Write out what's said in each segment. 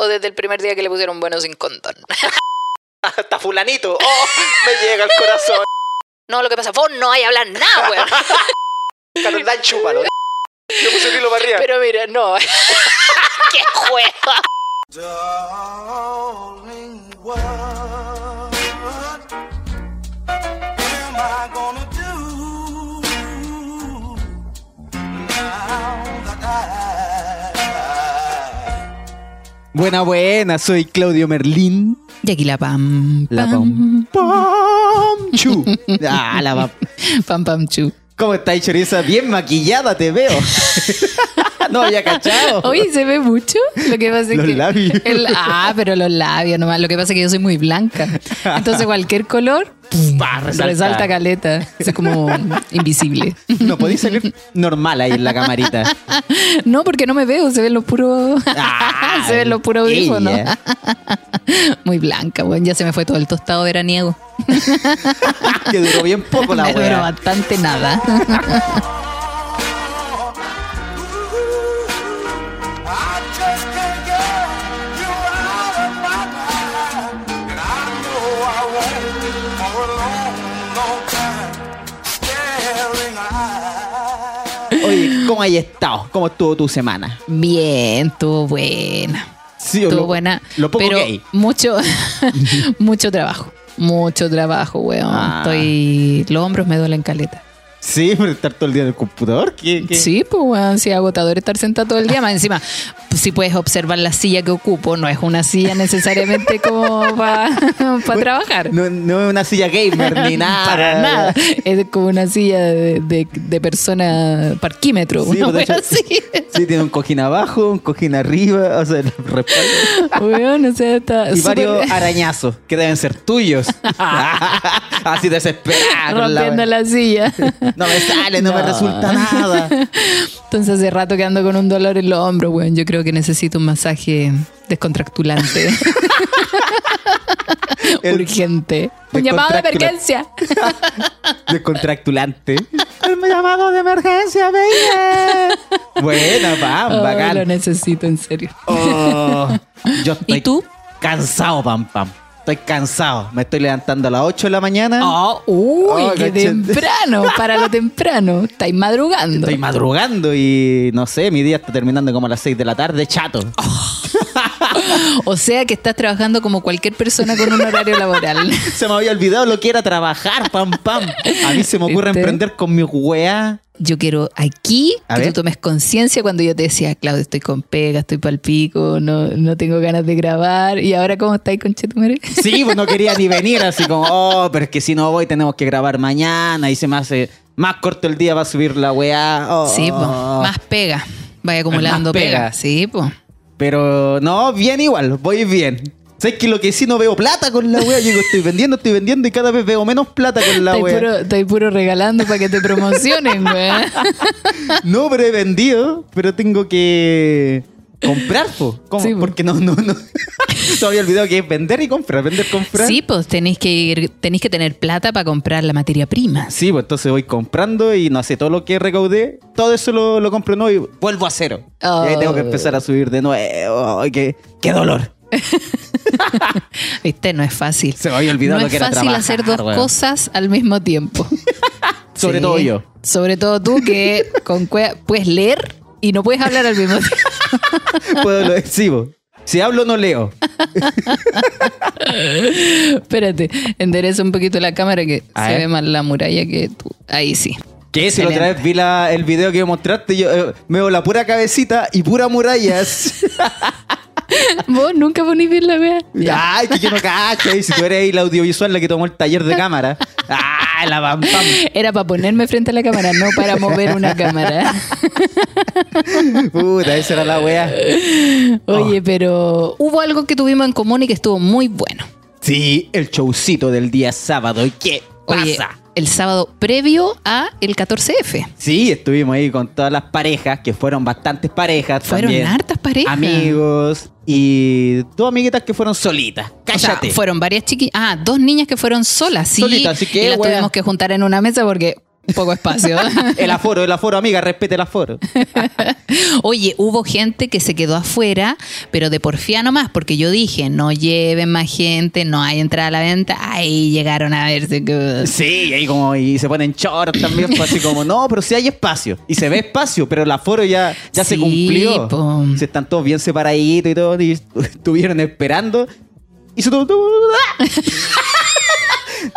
o desde el primer día que le pusieron bueno sin condón? Hasta fulanito. Oh, me llega el corazón. No, lo que pasa, vos no hay hablar nada, weón. Carol Dan, chúpalo. Yo puse el hilo para arriba. Pero mira, no. ¡Qué juego! Buena, buena, soy Claudio Merlín. Y aquí la pam. La pam. Pam. Chu. Ah, la pam. Pam, pam, chu. ¿Cómo estáis, choriza? Bien maquillada te veo. no había cachado. Oye, ¿se ve mucho? Lo que pasa es Los que... labios. el- ah, pero los labios nomás. Lo que pasa es que yo soy muy blanca. Entonces cualquier color Pa, resalta. resalta, caleta. Es como invisible. No podéis salir normal ahí en la camarita. No, porque no me veo. Se ven los puros... Ah, se ven los puros audífonos. Muy blanca, bueno. Ya se me fue todo el tostado veraniego. Que duró bien poco la Me duró bastante nada. ¿Cómo hay estado? ¿Cómo estuvo tu semana? Bien, estuvo buena. Sí, Estuvo lo- buena. Lo poco pero gay. mucho, mucho trabajo. Mucho trabajo, weón. Ah. Estoy. Los hombros me duelen caleta. Sí, por estar todo el día en el computador. ¿Qué, qué? Sí, pues, weón. Sí, agotador estar sentado todo el día. Más encima, pues, si puedes observar la silla que ocupo, no es una silla necesariamente como para trabajar. No, no es una silla gamer ni nada. Para nada. Es como una silla de, de- de persona parquímetro. Sí, una pues, hecho, así. Sí, tiene un cojín abajo, un cojín arriba, o sea, el respaldo. Weón, o sea, está Y varios arañazos que deben ser tuyos. Así desesperado. con la rompiendo wea. la silla. No me sale, no, me resulta nada. Entonces hace rato que ando con un dolor en los hombros, weón. Yo creo que necesito un masaje descontractulante. Urgente. Un llamado de emergencia. Descontractulante. El llamado de emergencia, baby. Buena, pam, lo bacán. necesito, en serio. Oh, yo estoy ¿Y tú? cansado, pam, pam. Estoy cansado. Me estoy levantando a las 8 de la mañana. Oh, uy, Oh, qué temprano. Para lo temprano. Estáis madrugando. Estoy madrugando y no sé, mi día está terminando como a las 6 de la tarde, chato. O sea que estás trabajando como cualquier persona con un horario laboral. Se me había olvidado lo que era trabajar, pam, pam. A mí se me ocurre ¿Viste? emprender con mi weá. Yo quiero aquí A que ver. tú tomes conciencia cuando yo te decía, Claudio, estoy con pega, estoy pal pico, no, no tengo ganas de grabar. Y ahora, ¿cómo estáis con Chetumare? Sí, pues no quería ni venir, así como, oh, pero es que si no voy tenemos que grabar mañana y se me hace más corto el día para subir la weá. Oh. Sí, pues, más pega. Vaya acumulando pega. pega. Sí, pues. Pero no, bien igual, voy bien. ¿Sabes que lo que sí no veo plata con la wea? Yo digo, estoy vendiendo, estoy vendiendo y cada vez veo menos plata con la Estoy wea. puro, estoy puro regalando para que te promocionen, güey. No, pero he vendido, pero tengo que comprar, po. ¿Cómo? Sí, po. Porque no, no, no. Se me había olvidado que es vender y comprar, vender, comprar. Sí, pues tenéis que, ir- tenéis que tener plata para comprar la materia prima. Sí, pues entonces voy comprando y no sé, todo lo que recaudé, todo eso lo, lo compro nuevo y vuelvo a cero. Oh. Y ahí tengo que empezar a subir de nuevo. Ay, qué, qué dolor. Viste, no es fácil. Se me había olvidado no lo que es era fácil trabajar, hacer dos cosas al mismo tiempo. Sobre Sí. todo yo. Sobre todo tú que con puedes leer y no puedes hablar al mismo tiempo. Puedo lo po. Si hablo, no leo. Espérate, endereza un poquito la cámara que se ve más la muralla que tú. Ahí sí. Que si la otra vez vi la- el video que mostraste, yo eh, me veo la pura cabecita y pura murallas. Vos nunca ponís bien la wea. Ay, que yo no cacho. Y si tú eres ahí la audiovisual la que tomó el taller de cámara. Ay, la pam pam. Era para ponerme frente a la cámara, no para mover una cámara. Puta, esa era la wea. Oye, pero hubo algo que tuvimos en común y que estuvo muy bueno. Sí, el showcito del día sábado. ¿Y qué Oye, pasa? El sábado previo a el 14F. Sí, estuvimos ahí con todas las parejas, que fueron bastantes parejas. Fueron también. hartas parejas. Amigos y dos amiguitas que fueron solitas. O sea, Cállate. fueron varias chiquillas. Ah, dos niñas que fueron solas, sí. Solitas, así que, y las wea. tuvimos que juntar en una mesa porque poco espacio. El aforo, el aforo, amiga, respete el aforo. Oye, hubo gente que se quedó afuera, pero de porfía nomás, porque yo dije, no lleven más gente, no hay entrada a la venta. Ahí llegaron a verse. Sí, y ahí como, y se ponen short también, pues, así como, no, pero sí hay espacio. Y se ve espacio, pero el aforo ya, ya se cumplió. po. Se están todos bien separaditos y todo, y estuvieron esperando. Y se todo.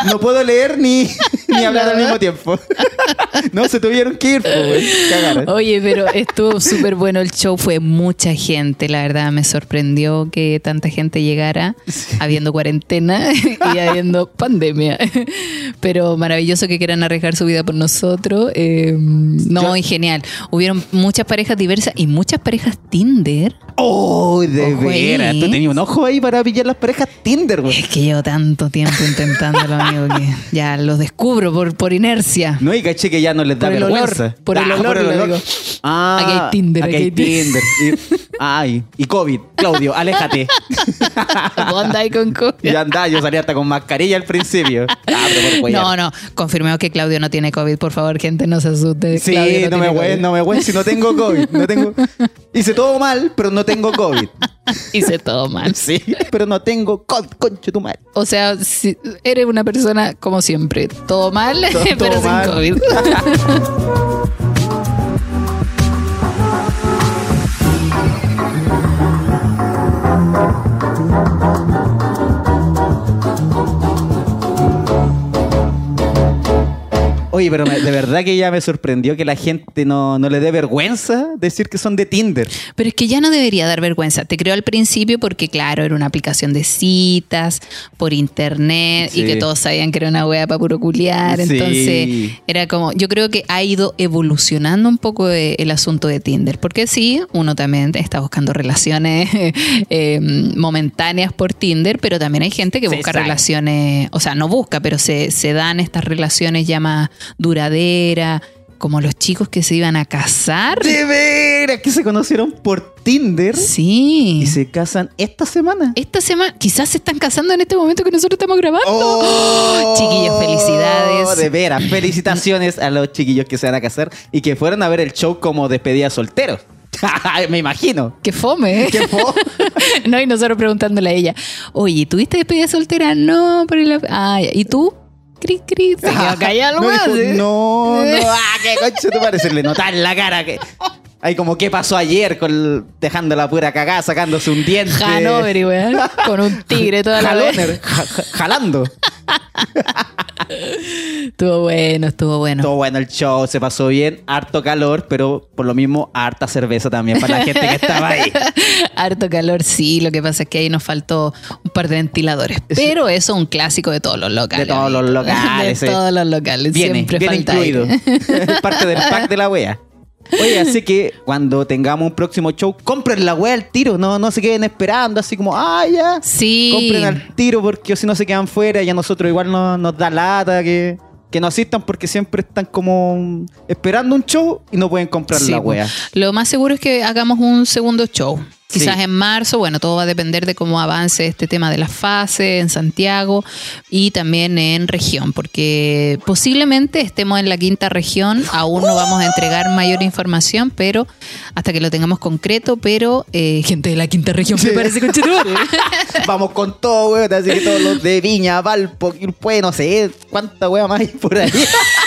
No puedo leer ni, ni hablar al mismo tiempo. No, se tuvieron que ir, pues. Oye, pero estuvo súper bueno el show, fue mucha gente, la verdad me sorprendió que tanta gente llegara habiendo cuarentena y habiendo pandemia. Pero maravilloso que quieran arriesgar su vida por nosotros. eh, no, Yo- y genial. Hubieron muchas parejas diversas y muchas parejas Tinder. Oh, de veras. Tú tenías un ojo ahí para pillar las parejas Tinder, güey. Es que llevo tanto tiempo intentándolo, amigo, que ya los descubro por, por inercia. No, y caché que ya no les da Por el olor, vergüenza. por el olor, lo digo. Ah, Aquí hay Tinder, Aquí hay Tinder. Y, ay, y COVID. Claudio, aléjate. ¿Vos andáis con COVID? ya anda, yo salí hasta con mascarilla al principio. Ah, por. No, no, confirmemos que Claudio no tiene COVID, por favor, gente, no se asuste. Sí, Claudio no, me COVID. no me voy si no tengo COVID. No tengo... Hice todo mal, pero no tengo COVID. Hice todo mal. Sí, pero no tengo concho tu madre. O sea, si- eres una persona como siempre, todo mal, Todo- pero sin mal. COVID. Oye, pero me- de verdad que ya me sorprendió que la gente no, no le dé vergüenza decir que son de Tinder. Pero es que ya no debería dar vergüenza. Te creo al principio porque, claro, era una aplicación de citas por internet y que todos sabían que era una wea para puro culiar. Sí. Entonces, era como, yo creo que ha ido evolucionando un poco eh, el asunto de Tinder. Porque sí, uno también está buscando relaciones eh, momentáneas por Tinder, pero también hay gente que Sí, busca relaciones, o sea, no busca, pero se, se dan estas relaciones ya más duraderas. Como los chicos que se iban a casar. De veras que se conocieron por Tinder Sí. y se casan esta semana. Esta semana, quizás se están casando en este momento que nosotros estamos grabando. Oh, Chiquillos, felicidades. De veras, felicitaciones a los chiquillos que se van a casar y que fueron a ver el show como despedida solteros. Me imagino. Qué fome, ¿eh? ¿Qué fue? no, y nosotros preguntándole a ella, oye, ¿tuviste despedida soltera? No, por el... Ah. ¿y tú? Cri, cri, se quedó callado no, nomás, dijo, ¿eh? no, no, ah, qué concha tu madre, se le nota en la cara que. Ay, como qué pasó ayer con dejando la pura cagada, sacándose un diente. Hanover, weón, con un tigre toda la vez. Jalando. Estuvo bueno, estuvo bueno. Todo bueno el show, se pasó bien, harto calor, pero por lo mismo harta cerveza también para la gente que estaba ahí. Harto calor, sí. Lo que pasa es que ahí nos faltó un par de ventiladores. Pero eso es un clásico de todos los locales. De todos los locales, De todos los locales. Viene, Siempre viene falta incluido. parte del pack de la wea. Oye, así que cuando tengamos un próximo show, compren la wea al tiro, no, no se queden esperando, así como, ah, ya. Sí. Compren al tiro porque si no se quedan fuera y a nosotros igual no- nos da lata que, que no asistan porque siempre están como esperando un show y no pueden comprar Sí, la wea. Lo más seguro es que hagamos un segundo show. Quizás Sí. en marzo, bueno, todo va a depender de cómo avance este tema de las fases en Santiago y también en región, porque posiblemente estemos en la quinta región, aún no vamos a entregar mayor información, pero hasta que lo tengamos concreto, pero eh, gente de la quinta región me parece conchetumare. Vamos con todo, weón. Así que todos los de Viña, Valpo, no sé cuánta wea más hay por ahí.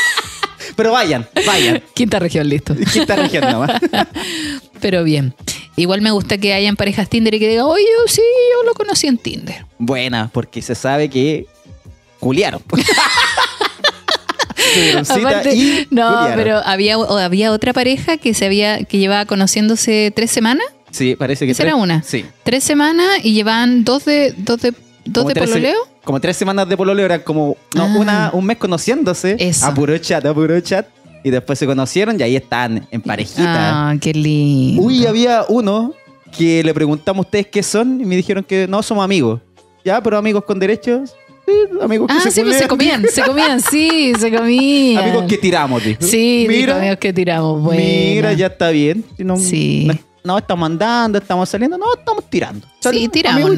Pero vayan, vayan. quinta región, listo. Quinta región nomás. Pero bien. Igual me gusta que hayan parejas Tinder y que digan, oye, sí, yo lo conocí en Tinder. Buena, porque se sabe que culiaron. Aparte, y no, culiaron. pero había, había otra pareja que se había, que llevaba conociéndose tres semanas. Sí, parece que Esa tres- era una. Sí. Tres semanas y llevaban dos de, dos de, dos Como de tres pololeo. Como tres semanas de pololeo, eran como no, Ah. una, un mes conociéndose. Eso. A puro chat, a puro chat. Y después se conocieron y ahí están en parejita. Ah, qué lindo. Uy, había uno que le preguntamos a ustedes qué son y me dijeron que no somos amigos. Ya, pero amigos con derechos. Sí, amigos que Ah, se sí, pues se comían, se comían, sí, se comían. Amigos que tiramos, dijo. Sí, mira, amigos que tiramos. Buena. mira, ya está bien. No, Sí. No, no estamos andando, estamos saliendo, no, estamos tirando. Sí, tiramos.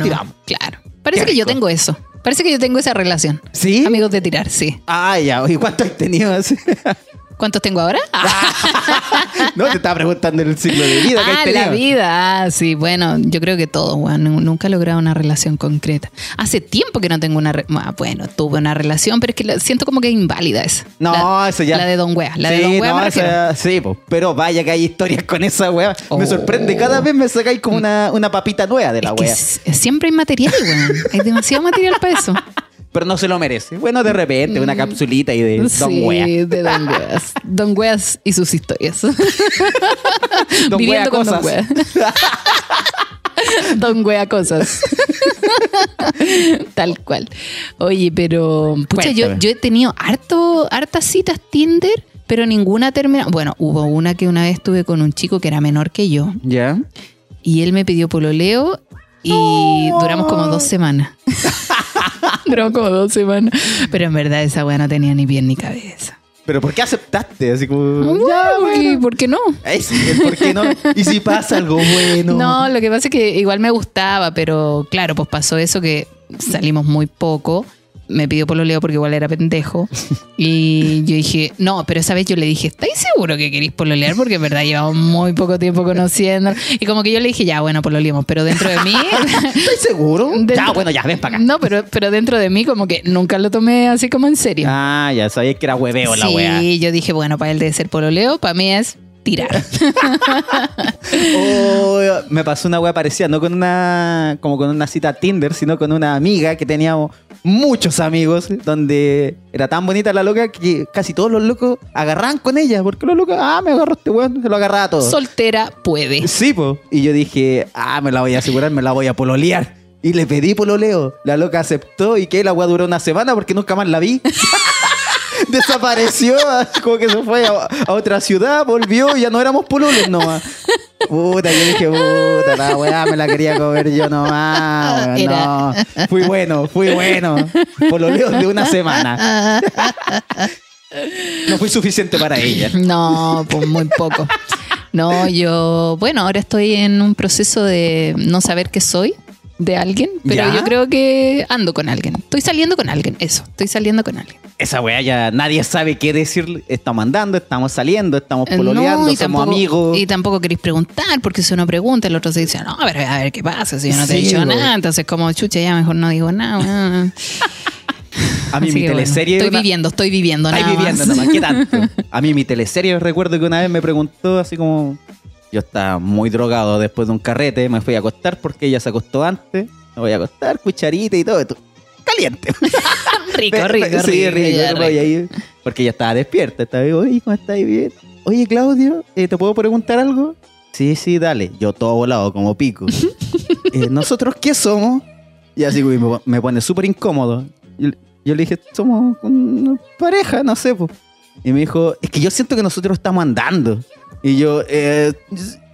Claro. Parece que yo tengo eso. Parece que yo tengo esa relación. ¿Sí? Amigos de tirar, sí. Ah, ya. ¿Y cuánto has tenido? ¿Cuántos tengo ahora? Ah, No, te estaba preguntando el ciclo de vida que ah, has la vida. Ah, sí, bueno, yo creo que todo, weón. Nu- Nunca he logrado una relación concreta. Hace tiempo que no tengo una... re- ah, bueno, tuve una relación, pero es que la- siento como que es inválida esa. No, La- eso ya. La de Don Wea. La sí, de Don Wea no, esa- sí, po. pero vaya que hay historias con esa wea. Oh. Me sorprende, cada vez me sacáis como una, una papita nueva de la Es wea. siempre hay material, weón. Hay demasiado material para eso. Pero no se lo merece. Bueno, de repente, una capsulita y de Don Mm. sí, Wea. de Don Weas. Don Weas y sus historias. Don Viviendo Wea con Don cosas. Wea. Don Wea cosas. Tal cual. Oye, pero pucha, yo, yo he tenido harto, hartas citas Tinder, pero ninguna termina. Bueno, hubo una que una vez tuve con un chico que era menor que yo ¿Ya? y él me pidió pololeo y duramos como dos semanas. Como dos semanas. Pero en verdad esa weá no tenía ni pie ni cabeza. ¿Pero por qué aceptaste? Así como... ¿Y por qué no? Es, ¿Por qué no? ¿Y si pasa algo bueno? No, lo que pasa es que igual me gustaba, pero claro, pues pasó eso que salimos muy poco. Me pidió pololeo porque igual era pendejo. Y yo dije, no, pero esa vez yo le dije, ¿estáis seguro que queréis pololear? Porque en verdad llevamos muy poco tiempo conociendo. Y como que yo le dije, ya, bueno, pololeemos, pero dentro de mí. ¿Estoy seguro? Dentro- Ya, bueno, ya, ven para acá. No, pero, pero dentro de mí como que nunca lo tomé así como en serio. Ah, ya sabía que era hueveo la sí, wea. yo dije, bueno, para él debe ser pololeo, para mí es tirar. Oh, me pasó una wea parecida, no con una como con una cita Tinder, sino con una amiga que teníamos muchos amigos, donde era tan bonita la loca que casi todos los locos agarraban con ella, porque los locos, ah, me agarró este weón, se lo agarraba a todo. Soltera puede. Sí, po. Y yo dije, ah, me la voy a asegurar, me la voy a pololear. Y le pedí pololeo. La loca aceptó y que la weá duró una semana porque nunca más la vi. Desapareció, como que se fue a, a otra ciudad, volvió y ya no éramos pololes nomás. Puta, yo dije, puta, la weá me la quería comer yo nomás. No, fui bueno, fui bueno. Pololeo de una semana. No fui suficiente para ella. No, pues muy poco. No, yo, bueno, ahora estoy en un proceso de no saber qué soy de alguien, pero ¿Ya? yo creo que ando con alguien. Estoy saliendo con alguien, eso, estoy saliendo con alguien. Esa weá ya nadie sabe qué decir. Estamos andando, estamos saliendo, estamos Eh, pololeando, no, y somos tampoco, amigos. Y tampoco queréis preguntar, porque si uno pregunta, el otro se dice, no, a ver, a ver qué pasa, si yo no te he dicho nada. Entonces, como chucha, ya mejor no digo nada. A mí Así mi que bueno, teleserie. estoy una- viviendo, estoy viviendo, nada viviendo más. nomás, ¿qué tanto? A mí mi teleserie recuerdo que una vez me preguntó así como... Yo estaba muy drogado después de un carrete, me fui a acostar porque ella se acostó antes. Me voy a acostar, cucharita y todo. esto. Caliente. rico, rico, me- sí, rico, ya, rico. ahí, porque ella estaba despierta. Estaba ahí, oye, ¿cómo estás? Bien. Oye, Claudio, eh, ¿te puedo preguntar algo? Sí, sí, dale. Yo todo volado, como pico. Eh, ¿Nosotros qué somos? Y así me, me pone súper incómodo. Yo, yo le dije, somos una pareja, no sé. po. Y me dijo, es que yo siento que nosotros estamos andando. Y yo, eh,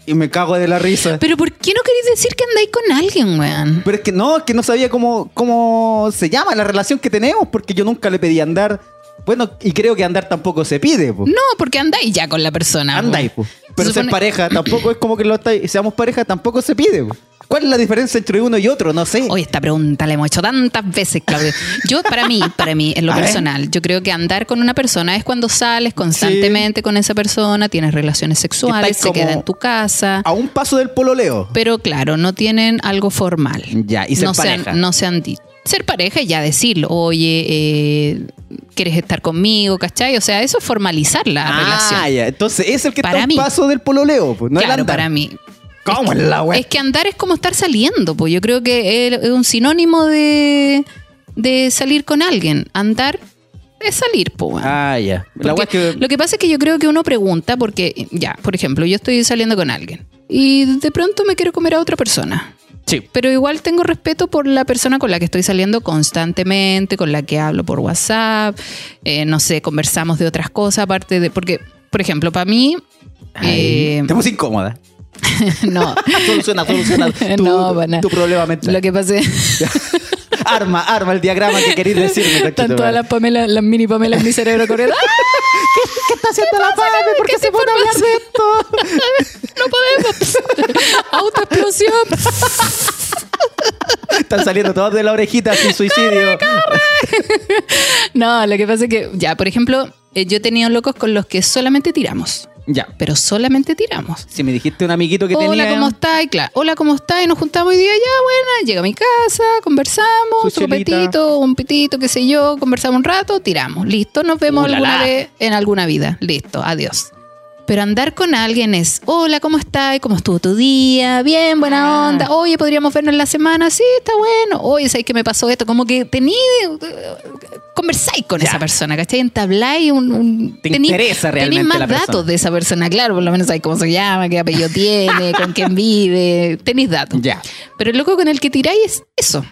y me cago de la risa. Pero ¿por qué no queréis decir que andáis con alguien, weón? Pero es que no, es que no sabía cómo, cómo se llama la relación que tenemos, porque yo nunca le pedí andar. Bueno, y creo que andar tampoco se pide, po. No, porque andáis ya con la persona. Andáis, po. Pero Se ser pareja tampoco es como que lo estáis, seamos pareja tampoco se pide, po. ¿Cuál es la diferencia entre uno y otro? No sé. Oye, esta pregunta la hemos hecho tantas veces, Claudio. Yo, para mí, para mí, en lo personal, yo creo que andar con una persona es cuando sales constantemente con esa persona, tienes relaciones sexuales, se queda en tu casa. A un paso del pololeo. Pero claro, no tienen algo formal. Ya, y ser no se han- pareja. no se han dicho. Ser pareja y ya decirlo, oye, eh, ¿quieres estar conmigo? ¿Cachai? O sea, eso es formalizar la ah, relación. ya. Entonces es el que Para está a un mí. paso del pololeo, pues, no claro, para mí. ¿Cómo es la wea? Es que andar es como estar saliendo, pues yo creo que es un sinónimo de, de salir con alguien. Andar es salir, pues. Ah, ya. La wea Porque es que... Lo que pasa es que yo creo que uno pregunta porque, ya, por ejemplo, yo estoy saliendo con alguien y de pronto me quiero comer a otra persona. Sí. Pero igual tengo respeto por la persona con la que estoy saliendo constantemente, con la que hablo por WhatsApp, eh, no sé, conversamos de otras cosas, aparte de, porque, por ejemplo, para mí, Ay, eh, te puse incómoda. no, Soluciona, soluciona tu, No, para tu problema mental. lo que pasa es... Arma, arma el diagrama que queréis decirme. Están todas las Pamela, las mini Pamela en mi cerebro corriendo. ¡Ah! ¿Qué está haciendo la Pame? ¿Por qué se pone a hablar de esto? No podemos. Autoexplosión. Están saliendo todos de la orejita sin suicidio. No, lo que pasa es que, ya, por ejemplo, eh, yo he tenido locos con los que solamente tiramos. Ya. Pero solamente tiramos. Si me dijiste un amiguito que Hola, tenía. ¿cómo estás? Claro. Hola, ¿cómo estás? Y nos juntamos hoy día, ya, buena. Llega a mi casa, conversamos, Su chelita. copetito, un pitito, qué sé yo, conversamos un rato, tiramos. Listo, nos vemos alguna vez en alguna vida. Listo, adiós. Pero andar con alguien es, hola, ¿cómo estás? ¿Cómo estuvo tu día? Bien, Ah. buena onda. Oye, ¿podríamos vernos en la semana? Sí, está bueno. Oye, ¿sabes qué me pasó esto? Como que tení, conversáis con Ya. esa persona, ¿cachai? Entabláis un... un Te tení- interesa realmente Tenís más la persona. datos de esa persona, claro, por lo menos sabes cómo se llama, qué apellido tiene, con quién vive, tenéis datos. Ya. Pero el loco con el que tiráis es eso.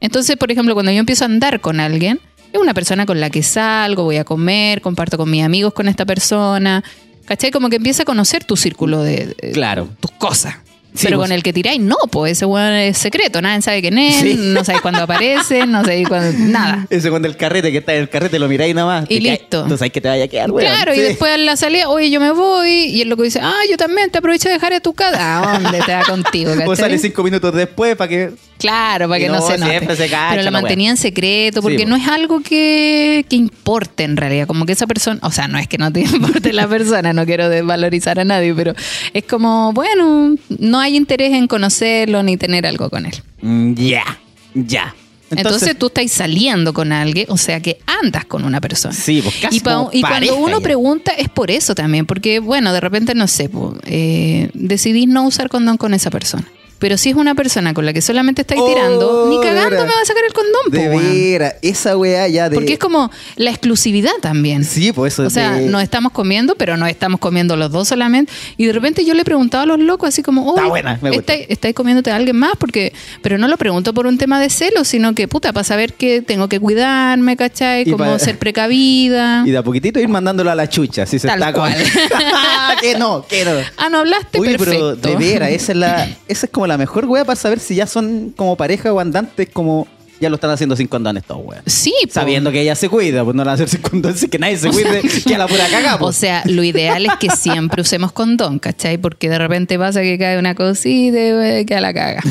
Entonces, por ejemplo, cuando yo empiezo a andar con alguien, es una persona con la que salgo, voy a comer, comparto con mis amigos con esta persona. ¿Cachai? Como que empieza a conocer tu círculo de, de- Claro. tus cosas. Sí, Pero pues. con el que tiráis, no, pues ese weón es secreto, nadie sabe quién es, Sí. no sabéis cuándo aparece, no sabéis cuándo. Nada. Ese cuando el carrete, que está en el carrete, lo miráis nada más. Y te cae- listo. Tú sabes que te vaya a quedar, weón. Claro, y después a la salida, oye, yo me voy. Y el loco dice, ah, yo también te aprovecho de dejar a tu casa. ¿A dónde te va contigo? O ¿cachai? sale cinco minutos después para que. Claro, para que no, no, se note. siempre se cacha Pero la lo mantenía en secreto porque no es algo que, que importe en realidad. Como que esa persona, o sea, no es que no te importe la persona, no quiero desvalorizar a nadie, pero es como, bueno, no hay interés en conocerlo ni tener algo con él. Mm, Ya, ya. Entonces, tú estás saliendo con alguien, o sea que andas con una persona. Sí, pues casi Y, pa- como y cuando uno ya. pregunta es por eso también, porque bueno, de repente no sé, po, eh, decidís no usar condón con esa persona. Pero si es una persona con la que solamente estáis Oh, tirando, ni de cagando me va a sacar el condón, De esa weá ya de. Porque es como la exclusividad también. Sí, pues eso O sea, de- nos estamos comiendo, pero no estamos comiendo los dos solamente. Y de repente yo le preguntaba a los locos así como, Está oye, buena, me gusta. ¿estáis, estáis comiéndote a alguien más? porque Pero no lo pregunto por un tema de celos, sino que, puta, para saber que tengo que cuidarme, ¿cachai? Y Como pa- ser precavida. Y de a poquitito ir mandándolo a la chucha. Si se Tal está con- cual. que no, que no. Ah, no hablaste, Oye, perfecto. pero de veras, esa es la, esa es como la mejor wea para saber si ya son como pareja o andantes, como ya lo están haciendo sin condón estos weas. Sí, po. Sabiendo que ella se cuida, pues no la van a hacer sin condón, así que nadie se cuide, que a la pura caga, O sea, lo ideal es que siempre usemos condón, ¿cachai? Porque de repente pasa que cae una cosita y eh, queda la caga.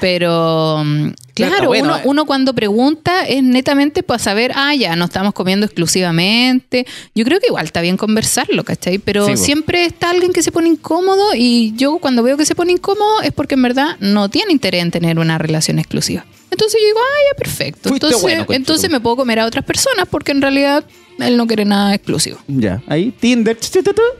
Pero, mm, claro, bueno, uno, eh. uno cuando pregunta es netamente para saber, ah, ya, no estamos comiendo exclusivamente. Yo creo que igual está bien conversarlo, ¿cachai? Pero Sí, siempre está alguien que se pone incómodo y yo cuando veo que se pone incómodo es porque en verdad no tiene interés en tener una relación exclusiva. Entonces yo digo, ah, ya, perfecto. Fuiste Entonces, bueno, entonces me puedo comer a otras personas porque en realidad él no quiere nada exclusivo. Ya, ahí Tinder,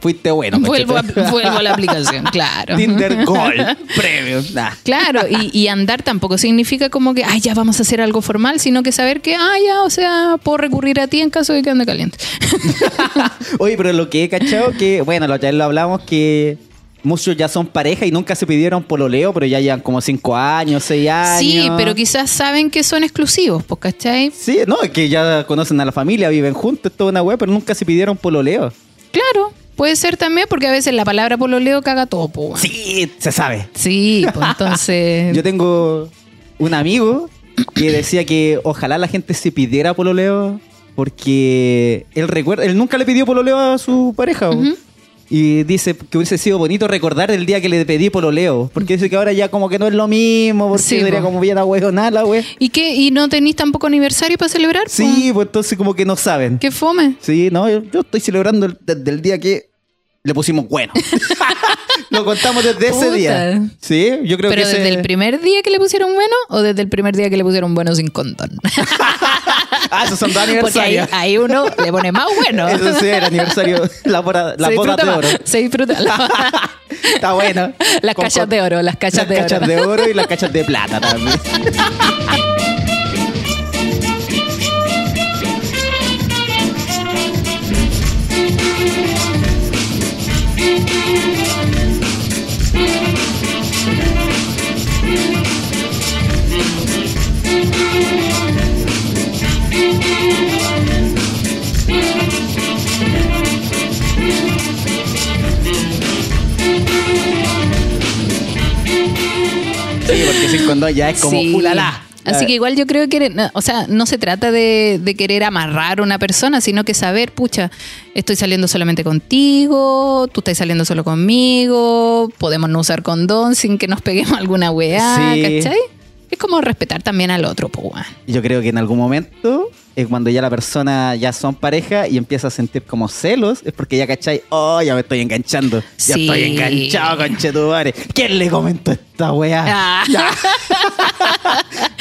fuiste bueno. Vuelvo a, cachete. vuelvo a la aplicación, claro. Tinder Gold, premium. Nah. Claro, y, y andar tampoco significa como que, ay, ya vamos a hacer algo formal, sino que saber que, ah, ya, o sea, puedo recurrir a ti en caso de que ande caliente. Oye, pero lo que he cachado que, bueno, lo, ya lo hablamos que muchos ya son pareja y nunca se pidieron pololeo, pero ya llevan como cinco años, seis años. Sí, pero quizás saben que son exclusivos, pues, ¿cachai? Sí, no, es que ya conocen a la familia, viven juntos, es toda una web, pero nunca se pidieron pololeo. Claro, puede ser también porque a veces la palabra pololeo caga todo, pues. Sí, se sabe. Sí, pues entonces... Yo tengo un amigo que decía que ojalá la gente se pidiera pololeo porque él recuerda, él nunca le pidió pololeo a su pareja. Y dice que hubiese sido bonito recordar el día que le pedí pololeo. Porque dice que ahora ya como que no es lo mismo, porque Sí, sería po. como bien nada la wea. ¿Y qué? ¿Y no tenéis tampoco aniversario para celebrar? po? Sí, pues entonces como que no saben. ¿Qué fome? Sí, no, yo, yo estoy celebrando el- desde el día que le pusimos bueno. Lo contamos desde ese día. Sí, yo creo ¿Pero que desde ese- el primer día que le pusieron bueno o desde el primer día que le pusieron bueno sin condón? Ah, esos son dos Porque ahí, aniversarios. ahí uno le pone más bueno. Eso sí, el aniversario, la, boda- la se boda disfruta de más, oro. Se disfruta. Está bueno. Las Con- cachas con- de oro, las cachas las de cachas oro. de oro y las cachas de plata también. Ya es como Sí. Así que igual yo creo que, o sea, no se trata de, de querer amarrar a una persona, sino que saber, pucha, estoy saliendo solamente contigo, tú estás saliendo solo conmigo, podemos no usar condón sin que nos peguemos alguna weá, Sí. ¿cachai? Es como respetar también al otro, pues. Yo creo que en algún momento es cuando ya la persona ya son pareja y empieza a sentir como celos, es porque ya cachai, oh, ya me estoy enganchando. Ya Sí. estoy enganchado, conchetumare. ¿Quién le comentó esta weá? Ah. Ya.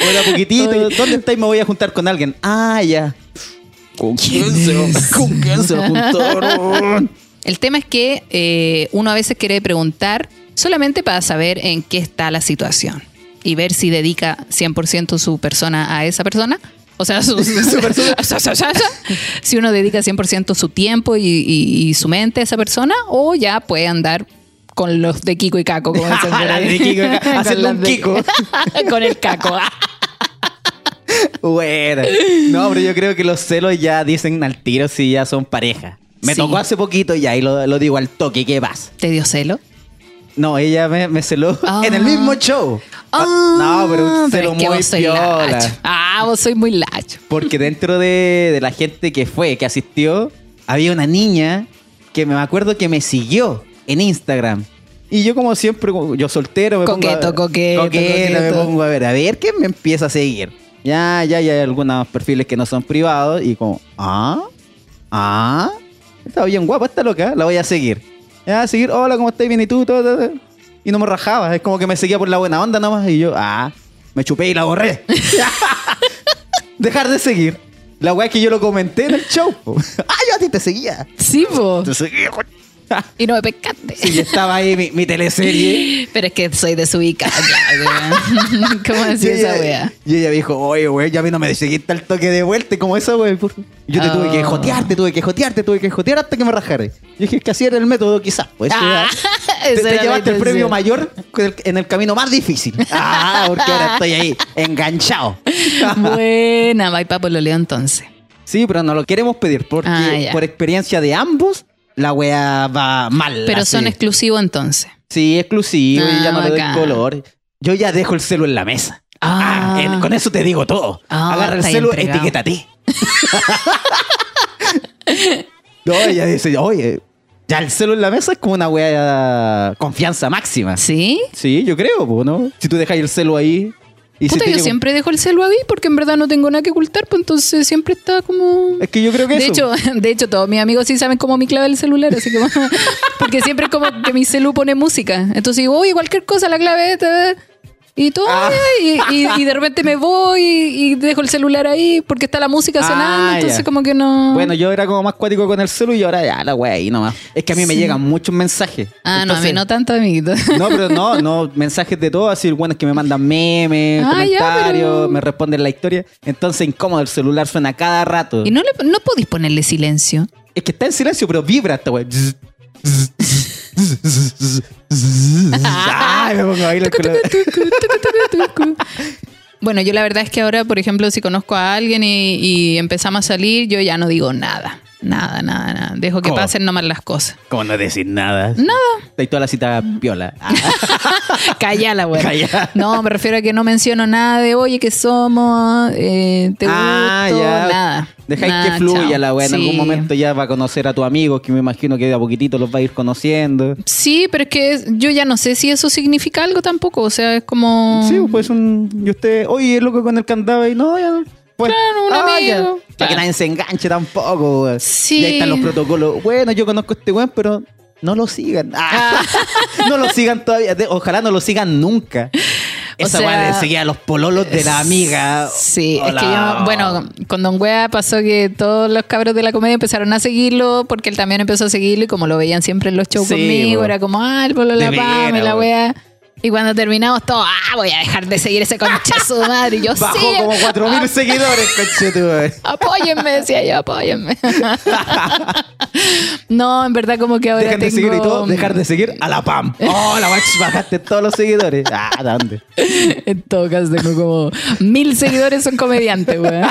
Hola, poquitito. ¿Dónde estáis? Me voy a juntar con alguien. Ah, ya. ¿Con quién se va, ¿Con quién se va a juntar? El tema es que eh, uno a veces quiere preguntar solamente para saber en qué está la situación y ver si dedica 100% su persona a esa persona. O sea, su, si uno dedica 100% su tiempo y, y- y su mente a esa persona, o ya puede andar con los de Kiko y Caco, como dicen ahí. De Kiko y Caco, Con haciendo las un de- Kiko. con el Caco. Bueno. No, pero yo creo que los celos ya dicen al tiro si ya son pareja. Me Sí. tocó hace poquito ya y lo, lo digo al toque. ¿Qué pasa? ¿Te dio celo? No, ella me, me celó Ah. en el mismo show. no, pero un celo es que muy piola. lacho. Ah, vos soy muy lacho. Porque dentro de, de la gente que fue, que asistió, había una niña que me acuerdo que me siguió en Instagram. Y yo como siempre, yo soltero, me pongo Coqueto, a, coqueto, coqueta, me coqueto. pongo a ver, a ver quién me empieza a seguir. Ya, ya, ya hay algunos perfiles que no son privados y como, ah, ah, está bien guapa, está loca, la voy a seguir. Ya, a seguir, hola, ¿cómo estás? Bien, ¿y tú? Todo, todo. Y no me rajaba, es como que me seguía por la buena onda nomás y yo, ah, me chupé y la borré. Dejar de seguir. La weá que yo lo comenté en el show. po. ah, yo a ti te seguía. Sí, po. Te seguía, coño. Y no me pescaste. Sí, yo estaba ahí mi, mi teleserie. Pero es que soy desubicada. weón. ¿Cómo decía esa wea? y ella dijo, oye, güey, ya a mí no me seguiste al toque de vuelta. Como esa, güey. por- Yo te Oh. tuve que jotear, te tuve que jotear, te tuve que jotear hasta que me rajara. Yo dije que así era el método, quizás. Pues, Ah, te, llevaste el premio mayor en el camino más difícil. Ah, porque ahora estoy ahí, enganchado. Buena, papo lo leo entonces. Sí, pero no lo queremos pedir porque Ah, por experiencia de ambos, la wea va mal. Pero así. son exclusivos entonces. Sí, exclusivo y ya Ah, no le doy bacán. color. Yo ya dejo el celo en la mesa. Ah. Ah, en- con eso te digo todo. Ah, Agarra el celo, entregado. etiqueta a ti. no, ella dice, oye, ya el celo en la mesa es como una wea confianza máxima. ¿Sí? Sí, yo creo, ¿no? Si tú dejas el celo ahí y Puta, yo siempre dejo el celu ahí porque en verdad no tengo nada que ocultar, pues entonces siempre está como... Es que yo creo que De eso. hecho, de hecho, todos mis amigos sí saben cómo mi clave del celular, así que porque siempre es como que mi celu pone música. Entonces digo, oye, cualquier cosa, la clave ta, y todo, Ah. y, y- y de repente me voy y, y dejo el celular ahí porque está la música Ah, sonando, entonces ya. como que no. Bueno, yo era como más cuático con el celu y ahora ya la wea ahí nomás. Es que a mí me llegan muchos mensajes. ah, no, a mí Entonces- no tanto, amiguito. No, pero no, no, mensajes de todo, así, bueno, es que me mandan memes, Ah, ya, comentarios, pero- me responden la historia. Entonces, incómodo, el celular suena cada rato. Y no, le, no podéis ponerle silencio. Es que está en silencio, pero vibra esta wea. Me pongo Bueno, yo la verdad es que ahora, por ejemplo, si conozco a alguien y empezamos a salir, yo ya no digo nada. Nada, nada, nada. Dejo que ¿Cómo? pasen nomás las cosas. ¿Cómo no decir nada? Nada. Está ahí toda la cita piola. Ah, Calla güey. Calla. No, me refiero a que no menciono nada de, oye, que somos, eh, te Ah, gusto, ya. nada. Dejáis Nada, que fluya chao. la wea. En Sí. algún momento ya va a conocer a tu amigo, que me imagino que de a poquitito los va a ir conociendo. Sí, pero es que yo ya no sé si eso significa algo tampoco. O sea, es como... Sí, pues un. Y usted, oye, es loco con el candado y no, ya. Pues, Claro, un ah, ya. Para Claro. que nadie se enganche tampoco, weón. Sí. Y ahí están los protocolos. Bueno, yo conozco a este weón, pero no lo sigan. Ah. no lo sigan todavía. De- Ojalá no lo sigan nunca. O Esa sea, weá de seguir a los pololos de la amiga. Sí, es que yo, bueno, con Don Wea pasó que todos los cabros de la comedia empezaron a seguirlo porque él también empezó a seguirlo y como lo veían siempre en los shows Sí, conmigo, bo. era como, ah, el polo de la Pame, la wea. Y cuando terminamos todos, ah, voy a dejar de seguir ese concha de su madre. Y yo, Bajó sí, como 4.000 seguidores, conchetumare. apóyenme, decía yo, apóyenme. no, en verdad como que ahora Dejan de tengo... seguir y todo, dejar de seguir a la PAM. Oh, la weá, bajaste todos los seguidores. Ah, ¿dónde? En todo caso tengo como mil seguidores son comediantes, weón.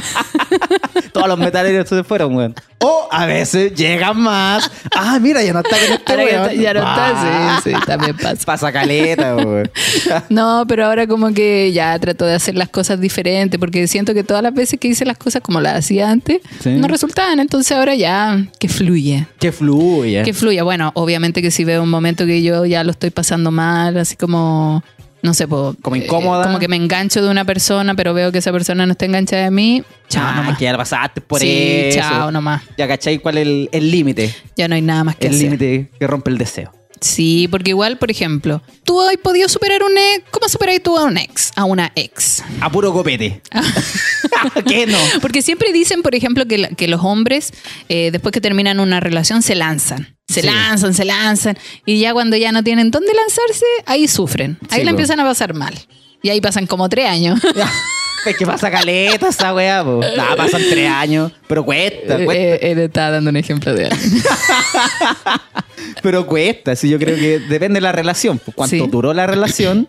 Todos los metaleros se fueron, weón. O a veces llegan más. Ah, mira, ya no está con este weón. ya no Ah, está, sí, sí, también pasa. Pasa caleta, weón. No, pero ahora como que ya trato de hacer las cosas diferentes porque siento que todas las veces que hice las cosas como las hacía antes Sí. no resultaban, entonces ahora ya que fluye. Que fluya. Que fluya. Bueno, obviamente que si veo un momento que yo ya lo estoy pasando mal, así como No sé, po, Como eh, incómoda. como que me engancho de una persona, pero veo que esa persona no está enganchada de mí. Chao, Ah, nomás. que ya la pasaste por sí, eso. chao nomás. Ya cachai cuál es el- límite. Ya no hay nada más que El límite que rompe el deseo. Sí, porque igual, por ejemplo, tú has podido superar un ex. ¿Cómo superáis tú a un ex? A una ex. A puro copete. ¿Qué no? Porque siempre dicen, por ejemplo, que, la- que los hombres, eh, después que terminan una relación, se lanzan. Se Sí. lanzan, se lanzan. Y ya cuando ya no tienen dónde lanzarse, ahí sufren. Ahí Sí, la empiezan a pasar mal. Y ahí pasan como tres años. Es que pasa caleta esa weá, po. Nah, pasan tres años. Pero cuesta, cuesta. Eh, Él está dando un ejemplo de alguien. Pero cuesta. Sí, yo creo que depende de la relación. pues, Cuánto Sí. duró la relación.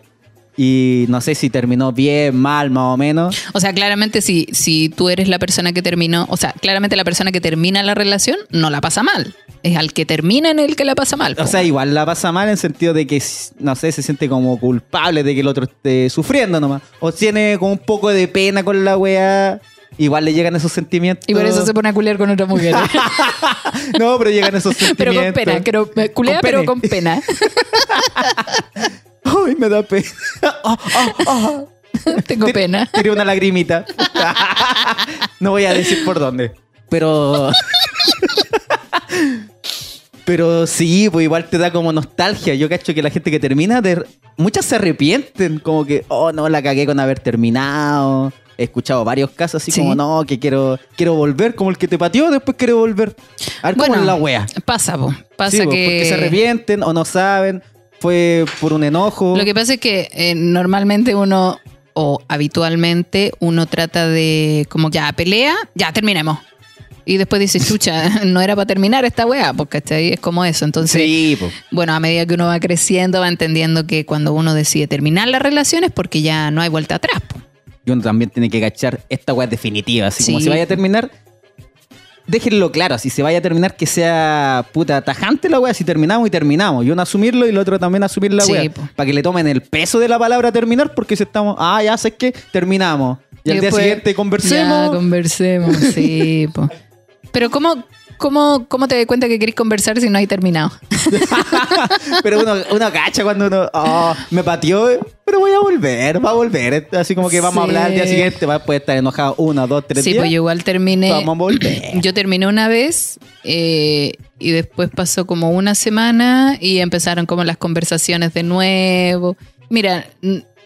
Y no sé si terminó bien, mal, más o menos. O sea, claramente si, si tú eres la persona que terminó, o sea, claramente la persona que termina la relación no la pasa mal. Es al que termina en el que la pasa mal. O po. sea, igual la pasa mal en sentido de que, no sé, se siente como culpable de que el otro esté sufriendo nomás. O tiene como un poco de pena con la weá. Igual le llegan esos sentimientos. y por eso se pone a culiar con otra mujer. No, pero llegan esos sentimientos. pero con pena, pero, eh, culea, Con pero con pena. Ay, me da pena. Ah, ah, ah. Tengo pena. Tiré una lagrimita. no voy a decir por dónde. Pero. Pero sí, pues igual te da como nostalgia. Yo cacho que la gente que termina, de... muchas se arrepienten. Como que, oh no, la cagué con haber terminado. He escuchado varios casos así Sí. como, no, que quiero, quiero volver, como el que te pateó, después quiero volver. A ver cómo es la wea. Pasa, po. Pasa Sí, que. Porque se arrepienten o no saben. Fue por un enojo. Lo que pasa es que eh, normalmente uno, o habitualmente, uno trata de, como ya pelea, ya terminemos. Y después dice, chucha, no era para terminar esta weá, porque es como eso. Entonces, Sí, bueno, a medida que uno va creciendo, va entendiendo que cuando uno decide terminar la relación es porque ya no hay vuelta atrás. po. Y uno también tiene que cachar esta weá es definitiva. Así como Sí. se vaya a terminar, déjenlo claro. Si se vaya a terminar, que sea puta tajante la weá. Si terminamos y terminamos. Y uno asumirlo y el otro también asumir la Sí, weá. po. Para que le tomen el peso de la palabra terminar, porque si estamos, ah, ya sé que terminamos. Y, al día siguiente conversemos. Ya, conversemos, sí. po. Pero ¿cómo, cómo, ¿cómo te das cuenta que querés conversar si no hay terminado? pero uno, uno cacha cuando uno, oh, me pateó, pero voy a volver, va a volver. Así como que vamos a hablar al día Sí. siguiente, va a poder estar enojado uno, dos, tres Sí, días. pues yo igual terminé. Vamos a volver. Yo terminé una vez eh, y después pasó como una semana y empezaron como las conversaciones de nuevo. Mira,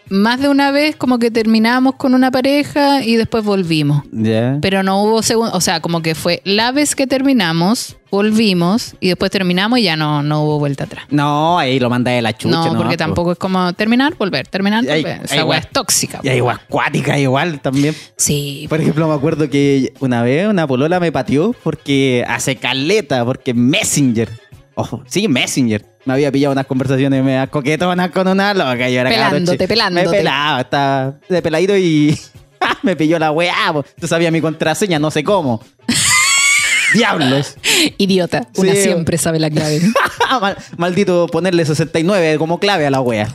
más de una vez como que terminamos con una pareja y después volvimos. Ya. Pero no hubo segundo, o sea, como que fue la vez que terminamos, volvimos y después terminamos y ya no, no hubo vuelta atrás. No, ahí lo manda de la chucha. no, porque po. tampoco es como terminar, volver, terminar, Y volver. Esa va. es tóxica. Y hay igual acuática igual también. Sí. Por ejemplo, me acuerdo que una vez una polola me pateó porque hace caleta, porque Messenger. Ojo, sí, Messenger. Me había pillado unas conversaciones me coquetonas con una loca. Yo era Pelándote, pelándote. Me pelaba, estaba de peladito y me pilló la weá. po. Yo sabía mi contraseña, no sé cómo. Diablos. Idiota. Una Sí. siempre sabe la clave. Mal- maldito ponerle 69 como clave a la wea.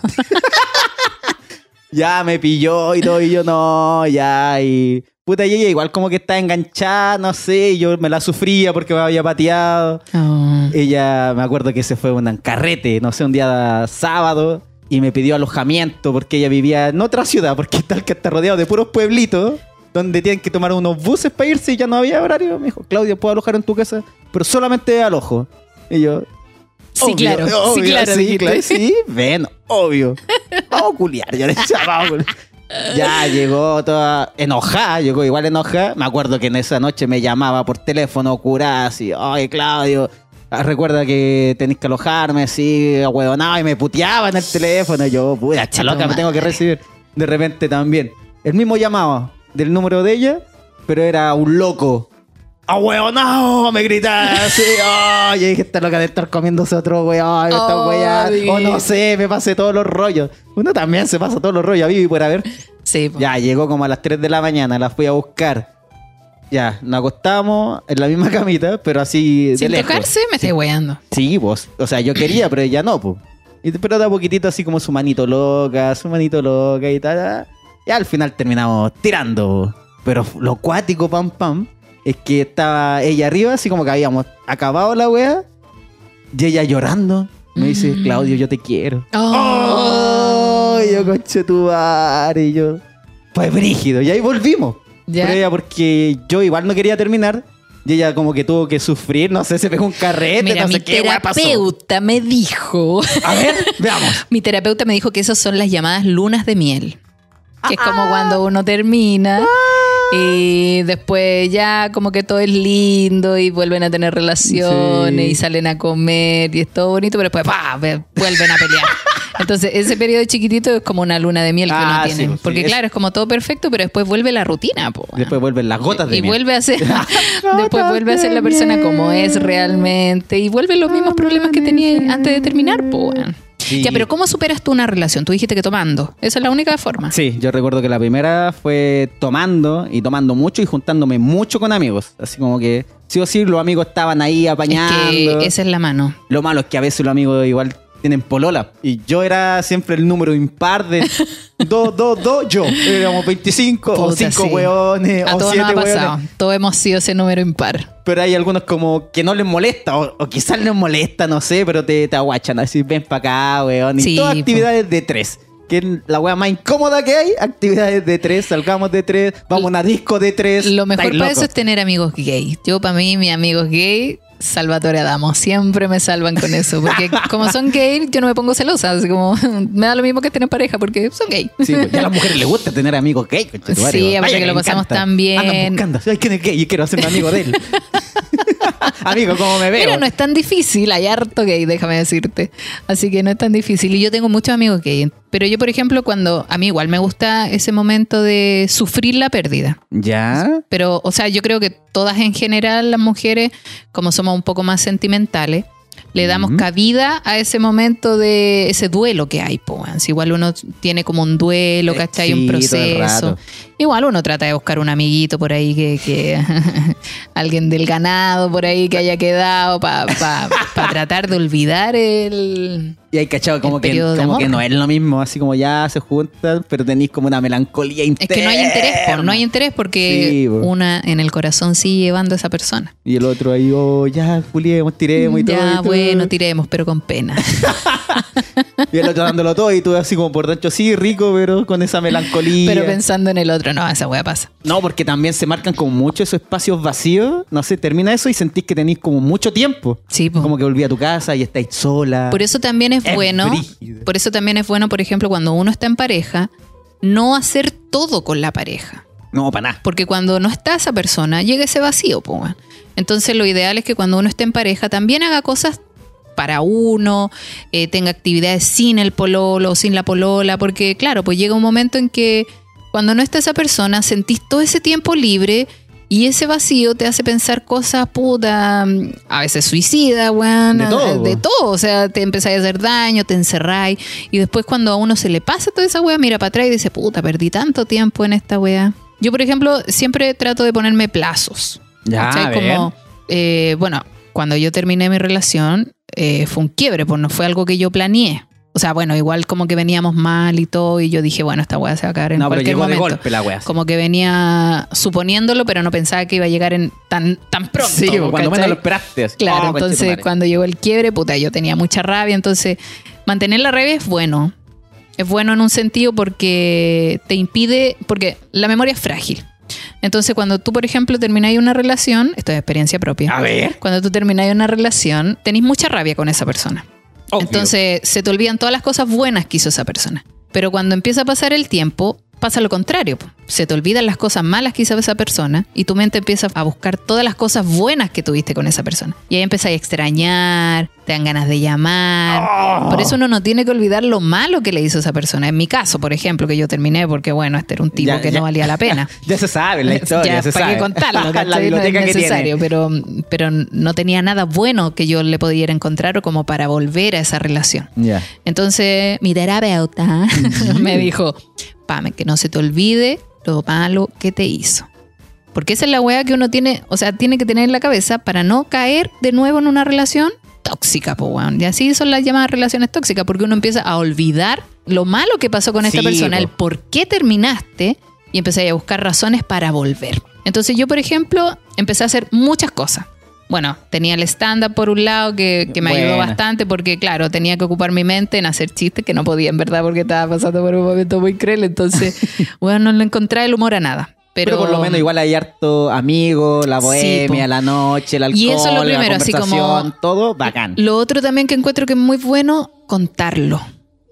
ya me pilló y todo, y yo no, ya, y. Puta, y ella igual como que está enganchada, no sé, y yo me la sufría porque me había pateado. Oh. Ella, me acuerdo que se fue un carrete, no sé, un día sábado, y me pidió alojamiento porque ella vivía en otra ciudad, porque tal que está rodeado de puros pueblitos, donde tienen que tomar unos buses para irse y ya no había horario. Me dijo, Claudia, ¿puedo alojar en tu casa? Pero solamente alojo. Y yo, Sí, Obvio, claro. sí, claro. Sí, claro, sí, ven, obvio. Vamos a culiar, yo le decía, vamos a culiar. Ya llegó toda enojada, llegó igual enojada. Me acuerdo que en esa noche me llamaba por teléfono curada, así, ay, Claudio, recuerda que tenés que alojarme, así, huevonado, y me puteaba en el teléfono. Y yo, puta, Cacha tu loca, me tengo que recibir. De repente también. El mismo llamaba del número de ella, pero era un loco. ¡Ah, huevonao! Me gritaba así. ¡Oh! Yo dije, esta loca de estar comiéndose otro weón. Oh, weyando. O no sé, me pasé todos los rollos. Uno también se pasa todos los rollos a vivo y por haber. Sí, po. Ya, llegó como a las 3 de la mañana, la fui a buscar. Ya, nos acostamos en la misma camita, pero así de Sin lejos. tocarse, me estoy weando. Sí, pues. O sea, yo quería, pero ella no, pues. Pero da poquitito así como su manito loca, su manito loca y tal. Y al final terminamos tirando. Pero lo cuático, pam, pam, es que estaba ella arriba, así como que habíamos acabado la wea. Y ella llorando. Me dice, Mm. Claudio, yo te quiero. Oh. Ay, yo conche tu madre", y yo. Fue brígido. Y ahí volvimos. Ya. Pero ella, porque yo igual no quería terminar. Y ella como que tuvo que sufrir, no sé, se pegó un carrete, Mira, no mi sé qué weá pasó. terapeuta me dijo. A ver, veamos. Mi terapeuta me dijo que esas son las llamadas lunas de miel. Que es Ah. como cuando uno termina y después ya como que todo es lindo y vuelven a tener relaciones Sí. y salen a comer y es todo bonito, pero después ¡pah! ve- vuelven a pelear. Entonces, ese periodo chiquitito es como una luna de miel que Ah, uno sí, tiene. sí, Porque claro, es como todo perfecto, pero después vuelve la rutina. po, Después vuelven las gotas de y miel. vuelve a ser después vuelve a ser la persona como es realmente y vuelve los mismos problemas que tenía antes de terminar po. Sí. ya pero cómo superas tú una relación tú dijiste que tomando esa es la única forma Sí, yo recuerdo que la primera fue tomando y tomando mucho y juntándome mucho con amigos. Así como que sí o sí los amigos estaban ahí es apañando. que esa es la mano Lo malo es que a veces los amigos igual tienen polola. Y yo era siempre el número impar de 2, 2, 2, yo. Éramos 25 o Puta, 5 sí. hueones a o todos 7 nos ha pasado hueones. todos hemos sido ese número impar Pero hay algunos como que no les molesta o, o quizás les molesta, no sé, pero te, te aguachan así, ven para acá, weón. Y Sí, todas actividades de tres. Que es la wea más incómoda que hay, actividades de tres, salgamos de tres, vamos a una disco de tres. lo mejor para eso es tener amigos gay yo para mí mis amigos gay Salvatore Adamo, siempre me salvan con eso, porque como son gay, yo no me pongo celosa, así como me da lo mismo que tener pareja, porque son gay. Sí, pues, ya a las mujeres les gusta tener amigos gay. Sí, aparte que lo pasamos encanta. tan bien. Andan buscando, ay, ¿quién es gay? Y quiero hacerme amigo de él. amigo, ¿cómo me veo? Mira, no es tan difícil, hay harto gay, déjame decirte. Así que no es tan difícil. Y yo tengo muchos amigos gay. Pero yo, por ejemplo, cuando a mí igual me gusta ese momento de sufrir la pérdida. ¿Ya? Pero, o sea, yo creo que todas en general, las mujeres, como somos un poco más sentimentales, le damos cabida a ese momento de ese duelo que hay, po. Si igual uno tiene como un duelo, ¿cachai? sí, un proceso. Igual uno trata de buscar un amiguito por ahí que, que alguien del ganado por ahí que haya quedado para tratar de olvidar el... Y hay cachado como, que, como que no es lo mismo, así como ya se juntan, pero tenéis como una melancolía Es interna. que no hay interés, po, no hay interés porque Sí, una en el corazón sigue llevando a esa persona. Y el otro ahí, oh, ya, juliemos, tiremos y todo. Ya, todo. bueno, tiremos, pero con pena. Y el otro dándolo todo y tú así como por dentro, sí, rico, pero con esa melancolía. Pero pensando en el otro, no, esa wea pasa. No, porque también se marcan como mucho esos espacios vacíos. No sé, termina eso y sentís que tenéis como mucho tiempo. Sí, po. Como que volví a tu casa y estáis sola. Por eso también es, Es bueno, brígido. por eso también es bueno, por ejemplo, cuando uno está en pareja, no hacer todo con la pareja. No, para nada. Porque cuando no está esa persona, llega ese vacío, po. Entonces lo ideal es que cuando uno esté en pareja también haga cosas para uno, eh, tenga actividades sin el pololo sin la polola, porque claro, pues llega un momento en que cuando no está esa persona, sentís todo ese tiempo libre y ese vacío te hace pensar cosas puta, mm, a veces suicida, weón, De todo. de todo, o sea, te empezáis a hacer daño, te encerráis y después cuando a uno se le pasa toda esa weá, mira para atrás y dice, puta, perdí tanto tiempo en esta weá. Yo, por ejemplo, siempre trato de ponerme plazos. Ya, ¿cachai? a ver. Como, eh, bueno, cuando yo terminé mi relación, eh, fue un quiebre, pues no fue algo que yo planeé. O sea, bueno, igual como que veníamos mal y todo, y yo dije, bueno, esta weá se va a acabar en No, pero cualquier llegó de momento. golpe la wea. Como que venía suponiéndolo, pero no pensaba que iba a llegar en tan, tan pronto. Sí, cuando menos lo esperaste. así, Claro, oh, entonces cuando llegó el quiebre, puta, yo tenía mucha rabia. Entonces, mantener la rabia es bueno. Es bueno en un sentido porque te impide, porque la memoria es frágil. Entonces, cuando tú, por ejemplo, termináis una relación, esto es experiencia propia. A ver. Cuando tú termináis una relación, tenéis mucha rabia con esa persona. Obvio. Entonces, se te olvidan todas las cosas buenas que hizo esa persona. Pero cuando empieza a pasar el tiempo, pasa lo contrario. Se te olvidan las cosas malas que hizo esa persona y tu mente empieza a buscar todas las cosas buenas que tuviste con esa persona. Y ahí empiezas a extrañar, te dan ganas de llamar. Por eso uno no tiene que olvidar lo malo que le hizo esa persona. En mi caso, por ejemplo, que yo terminé porque, bueno, este era un tipo Ya- que ya- no valía la pena. ya se sabe la historia, ya, se ¿para sabe. qué contarlo? la ¿cachai? No es biblioteca que necesario, tiene. pero, pero no tenía nada bueno que yo le pudiera encontrar o como para volver a esa relación. Entonces, mi terapeuta me dijo, Pame, que no se te olvide lo malo que te hizo. Porque esa es la weá que uno tiene, o sea, tiene que tener en la cabeza para no caer de nuevo en una relación tóxica, po, weón. Y así son las llamadas relaciones tóxicas, porque uno empieza a olvidar lo malo que pasó con esta Sí, persona, po. el por qué terminaste, y empecé a buscar razones para volver. Entonces yo, por ejemplo, empecé a hacer muchas cosas. Bueno, tenía el stand-up por un lado que, que me ayudó Buena. bastante porque, claro, tenía que ocupar mi mente en hacer chistes que no podía, en verdad, porque estaba pasando por un momento muy cruel. Entonces, bueno, no le encontraba el humor a nada. Pero, Pero, por lo menos igual hay harto amigo, la Sí, bohemia, po. la noche, el alcohol, Y eso es lo la primero, así como- conversación, todo bacán. Lo otro también que encuentro que es muy bueno, contarlo.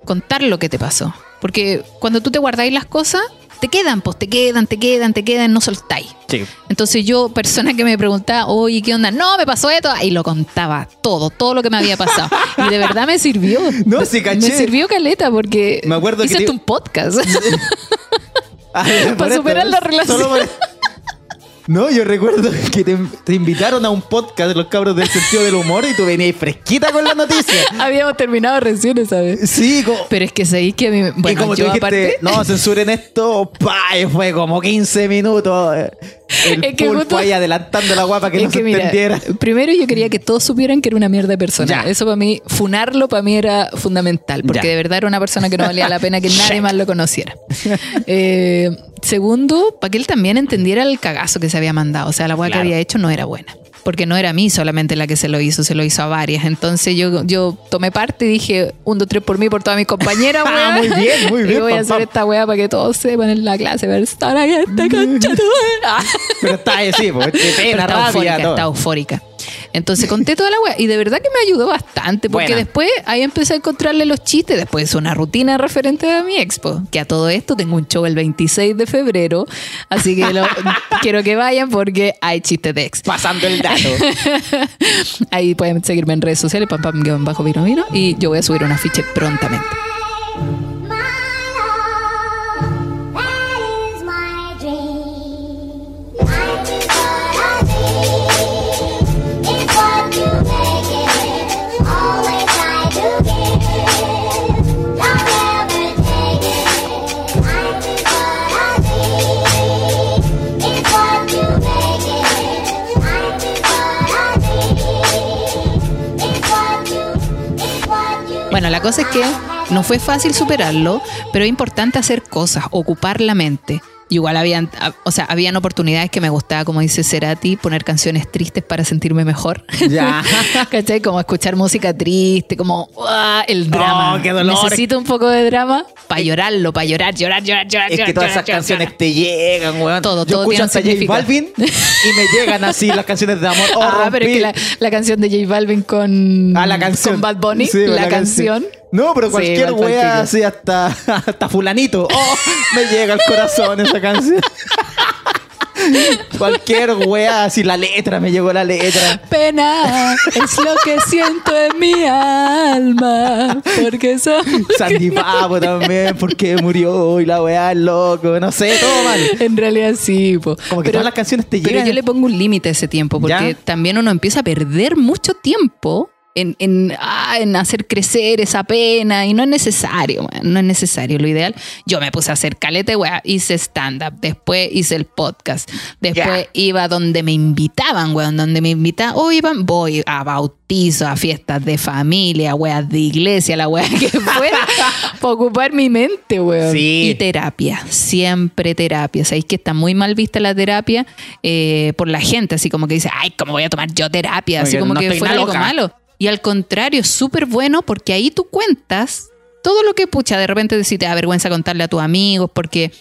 Contar lo que te pasó. Porque cuando tú te guardáis las cosas, te quedan, pues te quedan, te quedan, te quedan, no soltáis. Sí. Entonces yo, persona que me preguntaba, oye, ¿qué onda? No, me pasó esto. Y lo contaba todo, todo lo que me había pasado. Y de verdad me sirvió. No, sí, caché. Me sirvió caleta porque Me acuerdo que hice te- hasta un podcast. Ah, Para esto, superar la relación. solo por- No, yo recuerdo que te, te invitaron a un podcast de los cabros del sentido del humor y tú venías fresquita con la noticia. Habíamos terminado recién esa vez. Sí, como, Pero es que sabéis que a mí, y bueno, como yo dijiste, aparte... no, censuren esto, pa, y fue como 15 minutos. El Es que pulpo justo- ahí adelantando la guapa que Es no se mira, entendiera. primero yo quería que todos supieran que era una mierda de persona. Ya. Eso para mí, funarlo para mí era fundamental, porque Ya. de verdad era una persona que no valía la pena que nadie más lo conociera. Eh, segundo, para que él también entendiera el cagazo que se había mandado. O sea, la weá que había hecho no era buena. Porque no era a mí solamente la que se lo hizo, se lo hizo a varias. Entonces yo, yo tomé parte y dije, un, dos, tres por mí, por todas mis compañeras, Ah, muy bien, muy Y bien, voy a hacer pam. esta weá para que todos sepan en la clase. Concha tu madre". Pero está ahí, sí, pues, de Pero pena, estaba rabia, eufórica, todo. estaba eufórica. Entonces conté toda la wea y de verdad que me ayudó bastante porque Buena. después ahí empecé a encontrarle los chistes. Después una rutina referente a mi expo. Que a todo esto tengo un show el 26 de febrero. Así que lo- quiero que vayan porque hay chistes de expo. Pasando el dato. Ahí pueden seguirme en redes sociales, pam pam guion bajo vino vino. Y yo voy a subir un afiche prontamente. La cosa es que no fue fácil superarlo, pero es importante hacer cosas, ocupar la mente. Igual habían, o sea, habían oportunidades que me gustaba, como dice Cerati, poner canciones tristes para sentirme mejor. Ya. ¿Cachai? Como escuchar música triste, como ¡ah! el drama. Oh, qué dolor. Necesito un poco de drama para llorarlo, para llorar, llorar, llorar, llorar. Es que llorar, todas llorar, esas llorar, canciones te llegan, weón. Todo, Yo todo escucho hasta J. Balvin y me llegan así las canciones de amor. Oh, Ah, pero es que la, la canción de J Balvin con, Ah, la canción. con Bad Bunny, Sí, la, canción. No, pero Sí, cualquier igual wea así hasta, hasta fulanito. Oh, me llega al corazón esa canción. cualquier wea así, la letra, me llegó la letra. Pena es lo que siento en mi alma. Porque son. Sandy Papo también, porque murió y la wea es loco, no sé, todo mal. En realidad sí, po. Como que todas las canciones te Pero llegan. yo le pongo un límite a ese tiempo, porque ¿Ya? también uno empieza a perder mucho tiempo en, en, ah, en hacer crecer esa pena y no es necesario, man, no es necesario. Lo ideal, yo me puse a hacer caleta, weá, hice stand-up, después hice el podcast, después iba donde me invitaban, weón, donde me invitaban, o iban, voy a bautizos, a fiestas de familia, weas de iglesia, la wea que fuera, para ocupar mi mente, weón. Sí. Y terapia, siempre terapia. Sabéis que está muy mal vista la terapia eh, por la gente, así como que dice, ay, ¿cómo voy a tomar yo terapia? Así Oye, como no que fuera algo malo. Y al contrario, es súper bueno porque ahí tú cuentas todo lo que pucha. De repente si te da vergüenza contarle a tus amigos porque,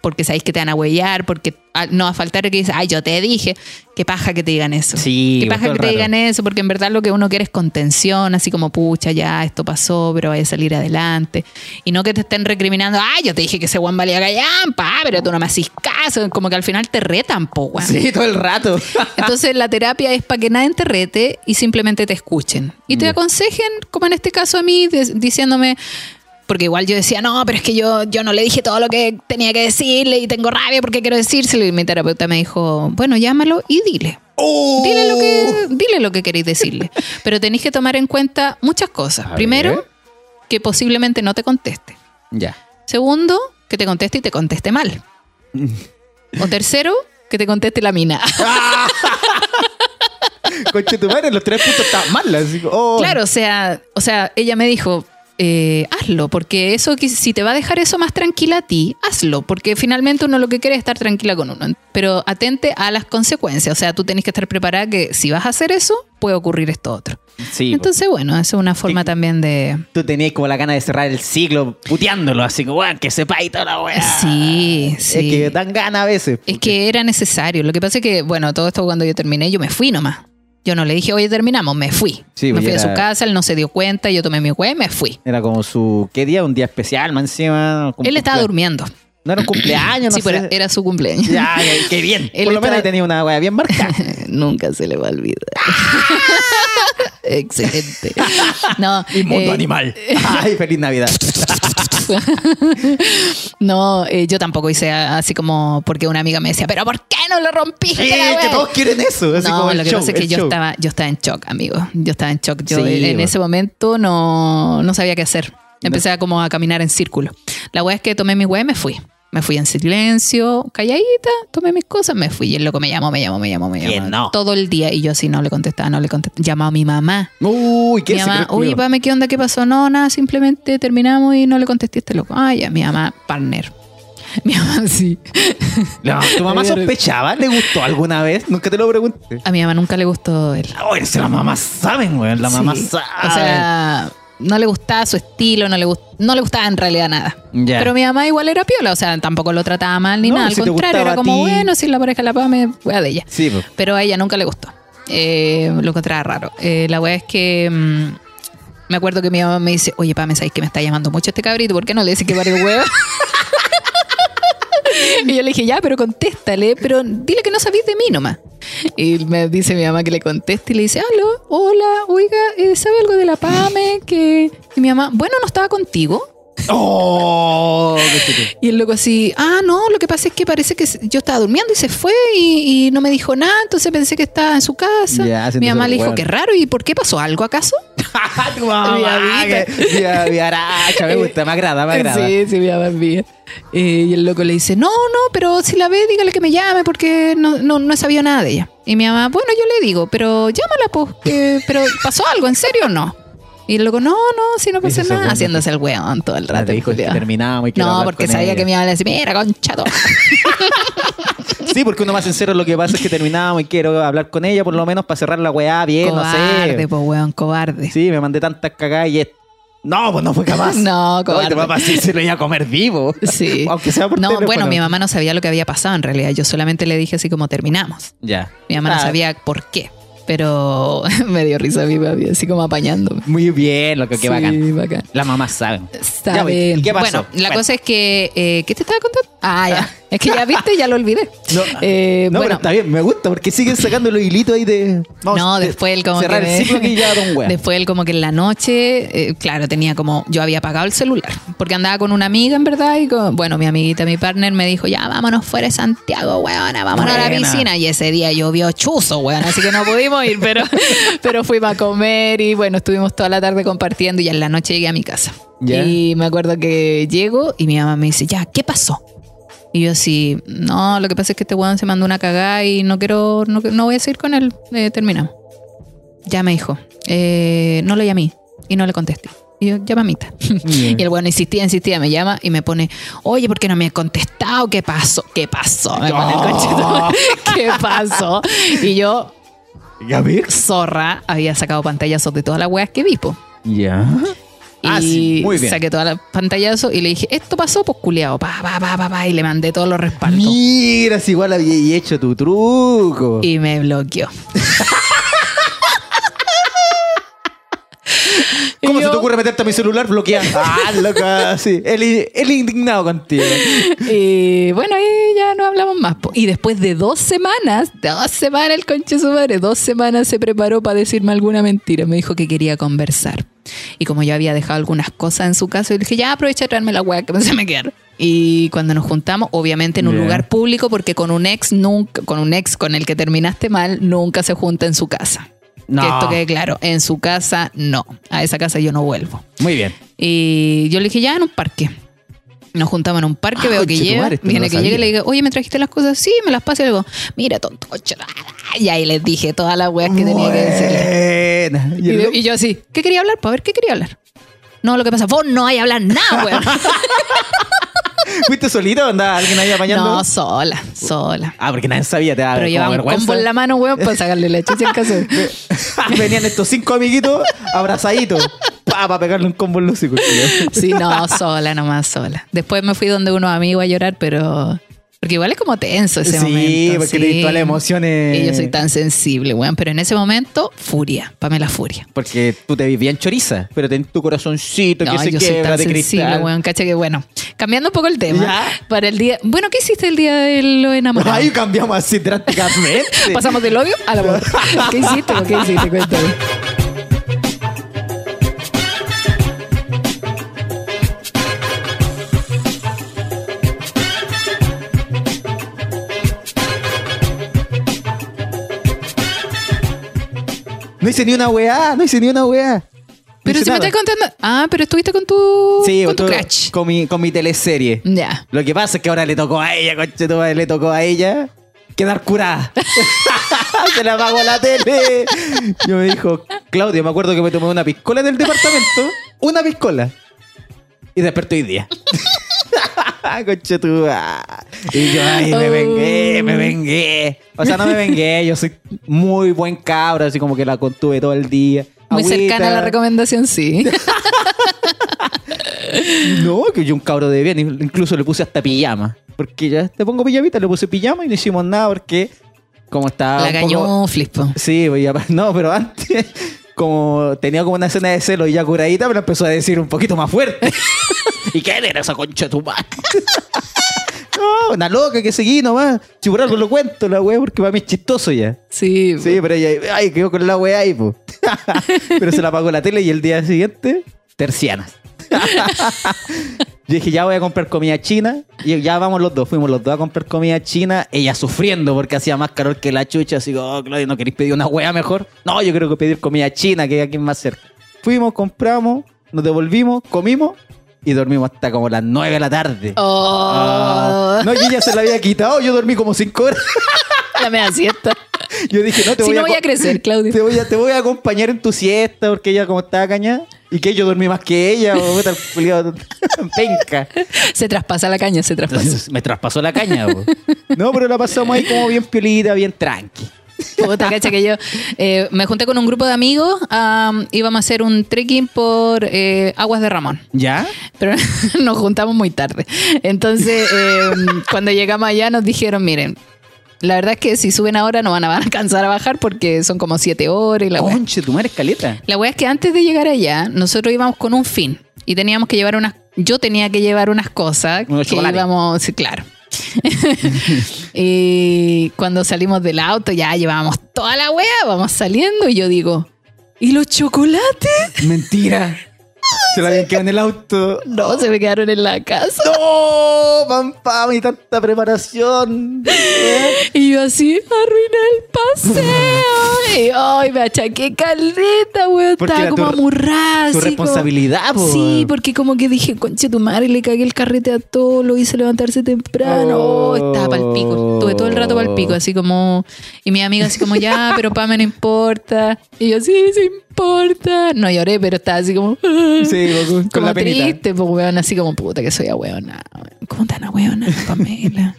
porque sabéis que te van a huellar, porque no va a faltar que dices, ay, yo te dije. Qué paja que te digan eso. Sí, Qué paja que te digan eso, porque en verdad lo que uno quiere es contención, así como, pucha, ya esto pasó, pero vaya a salir adelante. Y no que te estén recriminando, ay, yo te dije que ese Juan valía gallampa, ah, pero tú no me haces caso. Como que al final te retan, po, weón. Sí, todo el rato. Entonces la terapia es para que nadie te rete y simplemente te escuchen. Y te aconsejen, como en este caso a mí, diciéndome, porque igual yo decía, no, pero es que yo, yo no le dije todo lo que tenía que decirle y tengo rabia porque quiero decírselo. Y mi terapeuta me dijo, bueno, llámalo y dile. ¡Oh! Dile lo que, dile lo que queréis decirle. Pero tenéis que tomar en cuenta muchas cosas. A Primero, ver. que posiblemente no te conteste. Ya. Segundo, que te conteste y te conteste mal. O tercero, que te conteste la mina. Conche tu madre, los tres puntos estaban mal. Así, oh. Claro, o sea, o sea, ella me dijo, eh, hazlo, porque eso si te va a dejar eso más tranquila a ti, hazlo, porque finalmente uno lo que quiere es estar tranquila con uno, pero atente a las consecuencias, o sea, tú tenés que estar preparada que si vas a hacer eso, puede ocurrir esto otro. Sí. Entonces, bueno, esa es una forma también de... Tú tenías como la gana de cerrar el ciclo puteándolo, así como, weón, que sepa y toda la weá. Sí, sí. Es que dan ganas a veces. Es que era necesario. Lo que pasa es que, bueno, todo esto cuando yo terminé, yo me fui nomás. Yo no le dije, oye, terminamos, me fui. Sí, me pues fui a ya su era- casa, él no se dio cuenta, yo tomé mi hueá y me fui. Era como su. ¿Qué día? Un día especial, más encima. Él estaba durmiendo. No era un cumpleaños, no sí, sé. pero era su cumpleaños. Ya, qué, qué bien. Él Por lo menos estaba- ahí tenía una wea bien marcada. Nunca se le va a olvidar. Excelente. No, Inmundo eh, animal. Ay, feliz Navidad. No, eh, yo tampoco hice así como porque una amiga me decía, pero ¿por qué no lo rompiste? Sí, la que wea?" todos quieren eso. Así no, como lo que show, pasa es que yo show. estaba, yo estaba en shock, amigo. Yo estaba en shock. Yo Sí, en ese momento no, no sabía qué hacer. Empecé a como a caminar en círculo. La wea es que tomé mi wea y me fui. Me fui en silencio, calladita, tomé mis cosas, me fui. Y el loco me llamó, me llamó, me llamó, me ¿Quién llamó. no? Todo el día. Y yo así no le contestaba, no le contestaba. Llamaba a mi mamá. Uy, ¿qué Mi mamá, culiao? pame, ¿qué onda? ¿Qué pasó? No, nada, simplemente terminamos y no le contesté a este loco. Ah, ya, mi mamá, partner. Mi mamá sí. No, ¿Tu mamá sospechaba? ¿Le gustó alguna vez? Nunca te lo pregunté. A mi mamá nunca le gustó él. Oye, si las mamás saben, weón. Las mamás Sí. saben. O sea, no le gustaba su estilo, no le, gust- no le gustaba en realidad nada. Pero mi mamá igual era piola, o sea, tampoco lo trataba mal ni No, nada. Al si contrario, era a como, bueno, si la pareja la pame, wea de ella. Sí, pues. Pero a ella nunca le gustó. Eh, lo encontraba raro. Eh, la wea es que mm, me acuerdo que mi mamá me dice, oye, Pame, ¿sabes que me está llamando mucho este cabrito? ¿Por qué no le dices que pare de huevo? y yo le dije, ya, pero contéstale, pero dile que no sabís de mí nomás. Y me dice mi mamá que le conteste y le dice, aló, hola, oiga, eh, ¿sabe algo de la Pame? Que... Y mi mamá, bueno, no estaba contigo. ¡Oh! Y el loco así, ah, no, lo que pasa es que parece que yo estaba durmiendo y se fue y, y no me dijo nada, entonces pensé que estaba en su casa. Ya, Mi mamá le dijo, hueón. qué raro, ¿y por qué pasó algo acaso? Tu mamá, viaracha, me gusta, me agrada, me agrada. Sí, sí, mi mamá mía. Eh, y el loco le dice, no, no, pero si la ve, dígale que me llame porque no, no, no he sabido nada de ella. Y mi mamá, bueno, yo le digo, pero llámala, pues, que- pero ¿pasó algo? ¿En serio o no? Y loco, no, no, si no pasa nada, haciéndose el weón todo el Ah, rato. te dijo terminábamos y No, porque sabía ella. que me iba a decir, mira, concha toda". Sí, porque uno más sincero lo que pasa es que terminábamos y quiero hablar con ella por lo menos para cerrar la weá bien, cobarde, no sé. pues, weón, cobarde. Sí, me mandé tantas cagadas y es... No, pues no fue capaz. No, cobarde. tu papá sí se lo iba a comer vivo. Sí. Aunque sea por No, teléfono. bueno, mi mamá no sabía lo que había pasado en realidad. Yo solamente le dije así como terminamos. Ya. Mi mamá no Ah, sabía por qué. Pero me dio risa a mi papi, así como apañándome. Muy bien, lo que qué Sí, bacán. bacán. ¿y qué pasó? Bueno, la Bueno. cosa es que. eh, ¿Qué te estaba contando? Ah, ya. Es que ya viste, ya lo olvidé. No, Eh, no, pero bueno, está bien, me gusta porque siguen sacando los hilitos ahí de. Vamos, no, de- después él como cerrar que. el ciclo que ya don. Después él como que en la noche, eh, claro, tenía como. Yo había apagado el celular. Porque andaba con una amiga, en verdad. Y con- bueno, mi amiguita, mi partner me dijo, ya vámonos fuera de Santiago, weona, vámonos a la piscina. Y ese día llovió chuzo, weón. Así que no pudimos ir, pero, pero fuimos a comer y bueno, estuvimos toda la tarde compartiendo. Y en la noche llegué a mi casa. Y me acuerdo que llego y mi mamá me dice, ya, ¿qué pasó? Y yo así, no, lo que pasa es que este weón se mandó una cagada y no quiero, no, no voy a seguir con él. Eh, terminamos. Ya me dijo, eh, no lo llamé y no le contesté. Y yo, ya mamita. Bien. y el bueno insistía, insistía, me llama y me pone, oye, ¿por qué no me has contestado? ¿Qué pasó? ¿Qué pasó? Me pone el conchetumare. ¿Qué pasó? Y yo, Ya zorra, había sacado pantallazos de todas las weas que vi, po. Ya. Ah, sí, muy bien. saqué todas las pantallazos y le dije, esto pasó, pues culiado, pa, pa, pa, pa, pa, y le mandé todos los respaldos. Mira, si igual había hecho tu truco. Y me bloqueó. ¿Cómo se te ocurre meterte a mi celular bloqueando? Ah, loca, sí. Él, él indignado contigo. Y bueno, ahí ya no hablamos más. Y después de dos semanas, dos semanas el conche su madre, dos semanas se preparó para decirme alguna mentira. Me dijo que quería conversar. Y como yo había dejado algunas cosas en su casa, yo dije, ya aprovecha de traerme la weá que se me quedaron. Y cuando nos juntamos, obviamente en un lugar público, porque con un ex nunca, con un ex con el que terminaste mal, nunca se junta en su casa. No. Que esto quede claro, en su casa no. A esa casa yo no vuelvo. Muy bien. Y yo le dije, ya en un parque. Nos juntamos en un parque, Ah, veo que llega, no viene que llega y le digo, oye, ¿me trajiste las cosas? Sí, me las paso y le digo, mira, tonto. Y ahí les dije todas las weas que tenía que decirle. Y, de- yo así, ¿qué quería hablar? Para ver qué quería hablar. No, lo que pasa, vos no hay hablar nada, weón. ¿Fuiste solito o andaba alguien ahí apañando? No, sola, sola. Ah, porque nadie sabía, te daba Pero como llevaba un vergüenza. combo en la mano, weón, para sacarle la chucha en caso. de- Venían estos cinco amiguitos abrazaditos para pegarle un combo en los. Sí, no, sola, nomás sola. Después me fui donde unos amigos a llorar, pero. Porque igual es como tenso ese Sí, momento. porque tenés todas las emociones. Y yo soy tan sensible, weón. Pero en ese momento, furia. Pamela Furia. Porque tú te ves bien choriza, pero ten tu corazoncito No, que se yo soy tan de sensible, cristal. weón. Cacha que bueno. Cambiando un poco el tema. Ya. Para el día. Bueno, ¿qué hiciste el día de los enamorados? Ay, cambiamos así drásticamente. Pasamos del odio al amor. ¿Qué hiciste? ¿Qué hiciste? Cuéntame. No hice ni una weá, no hice ni una weá. Pero si me estás contando. Ah, pero estuviste con tu. Sí, con tu crush. Con mi, con mi teleserie. Ya. Lo que pasa es que ahora le tocó a ella, conche tu madre, le tocó a ella quedar curada. Se la apagó la tele. Yo me dijo, Claudia, me acuerdo que me tomé una piscola del departamento. Una piscola. Y desperté hoy día. Conche tu madre. Y yo, ay, me vengué, me vengué. O sea, no me vengué, yo soy muy buen cabro, así como que la contuve todo el día. Muy Agüita. cercana a la recomendación, sí. No, que yo un cabro de bien, incluso le puse hasta pijama. Porque ya te pongo pijamita, le puse pijama y no hicimos nada porque como estaba la un poco- cañó flispo. Sí, no, pero antes como tenía como una escena de celo y ya curadita, me lo empezó a decir un poquito más fuerte. ¿Y qué era esa concha de tu madre? no, una loca que seguí nomás. Si por algo lo cuento, la wea, porque para mí es chistoso ya. Sí. Sí, pero ella, ay, quedó con la weá ahí, pues. pero se la apagó la tele y el día siguiente, tercianas. Yo dije, ya voy a comprar comida china. Y ya vamos los dos, fuimos los dos a comprar comida china. Ella sufriendo porque hacía más calor que la chucha. Así como, oh, Claudio, ¿no queréis pedir una wea mejor? No, yo creo que pedir comida china, que hay aquí más cerca. Fuimos, compramos, nos devolvimos, comimos y dormimos hasta como las 9 de la tarde. Oh, Ah, no, y ella se la había quitado. Yo dormí como 5 horas. la media siesta. Yo dije, no, te Si voy no a voy a crecer, Claudio. Te voy, a, te voy a acompañar en tu siesta porque ella como estaba cañada. Y que yo dormí más que ella. O puta, el culiao, penca. Se traspasa la caña, se traspasa. Me traspasó la caña. No, pero la pasamos ahí como bien piolita, bien tranqui. Puta, cacha que yo eh, me junté con un grupo de amigos. am, íbamos a hacer un trekking por eh, Aguas de Ramón. ¿Ya? Pero nos juntamos muy tarde. Entonces, eh, cuando llegamos allá nos dijeron, miren, la verdad es que si suben ahora no van a alcanzar a bajar porque son como siete horas y la. Conche, tu madre escaleta. La wea es que antes de llegar allá, nosotros íbamos con un fin y teníamos que llevar unas, yo tenía que llevar unas cosas Unos que chocolates. íbamos, sí, claro. y cuando salimos del auto ya llevábamos toda la wea, vamos saliendo y yo digo, ¿y los chocolates? Mentira. Se la habían quedado en el auto. No, se me quedaron en la casa. ¡No! Pam, pam, y tanta preparación. Y yo así, arruiné el paseo. y ay, me achaqué caleta, weón. Estaba como amurrada. tu responsabilidad, po. Sí, porque como que dije, conche tu madre, le cagué el carrete a todo, lo hice levantarse temprano. Oh. Oh, estaba pa'l pico. Estuve todo el rato pa'l pico, así como. Y mi amiga así como, ya, pero Pame no importa. Y yo, sí, sí importa. No lloré, pero estaba así como. Sí, con, con como la penita. triste, pues weón, así como puta que soy ahueona. ¿Cómo tan ahueona, Pamela?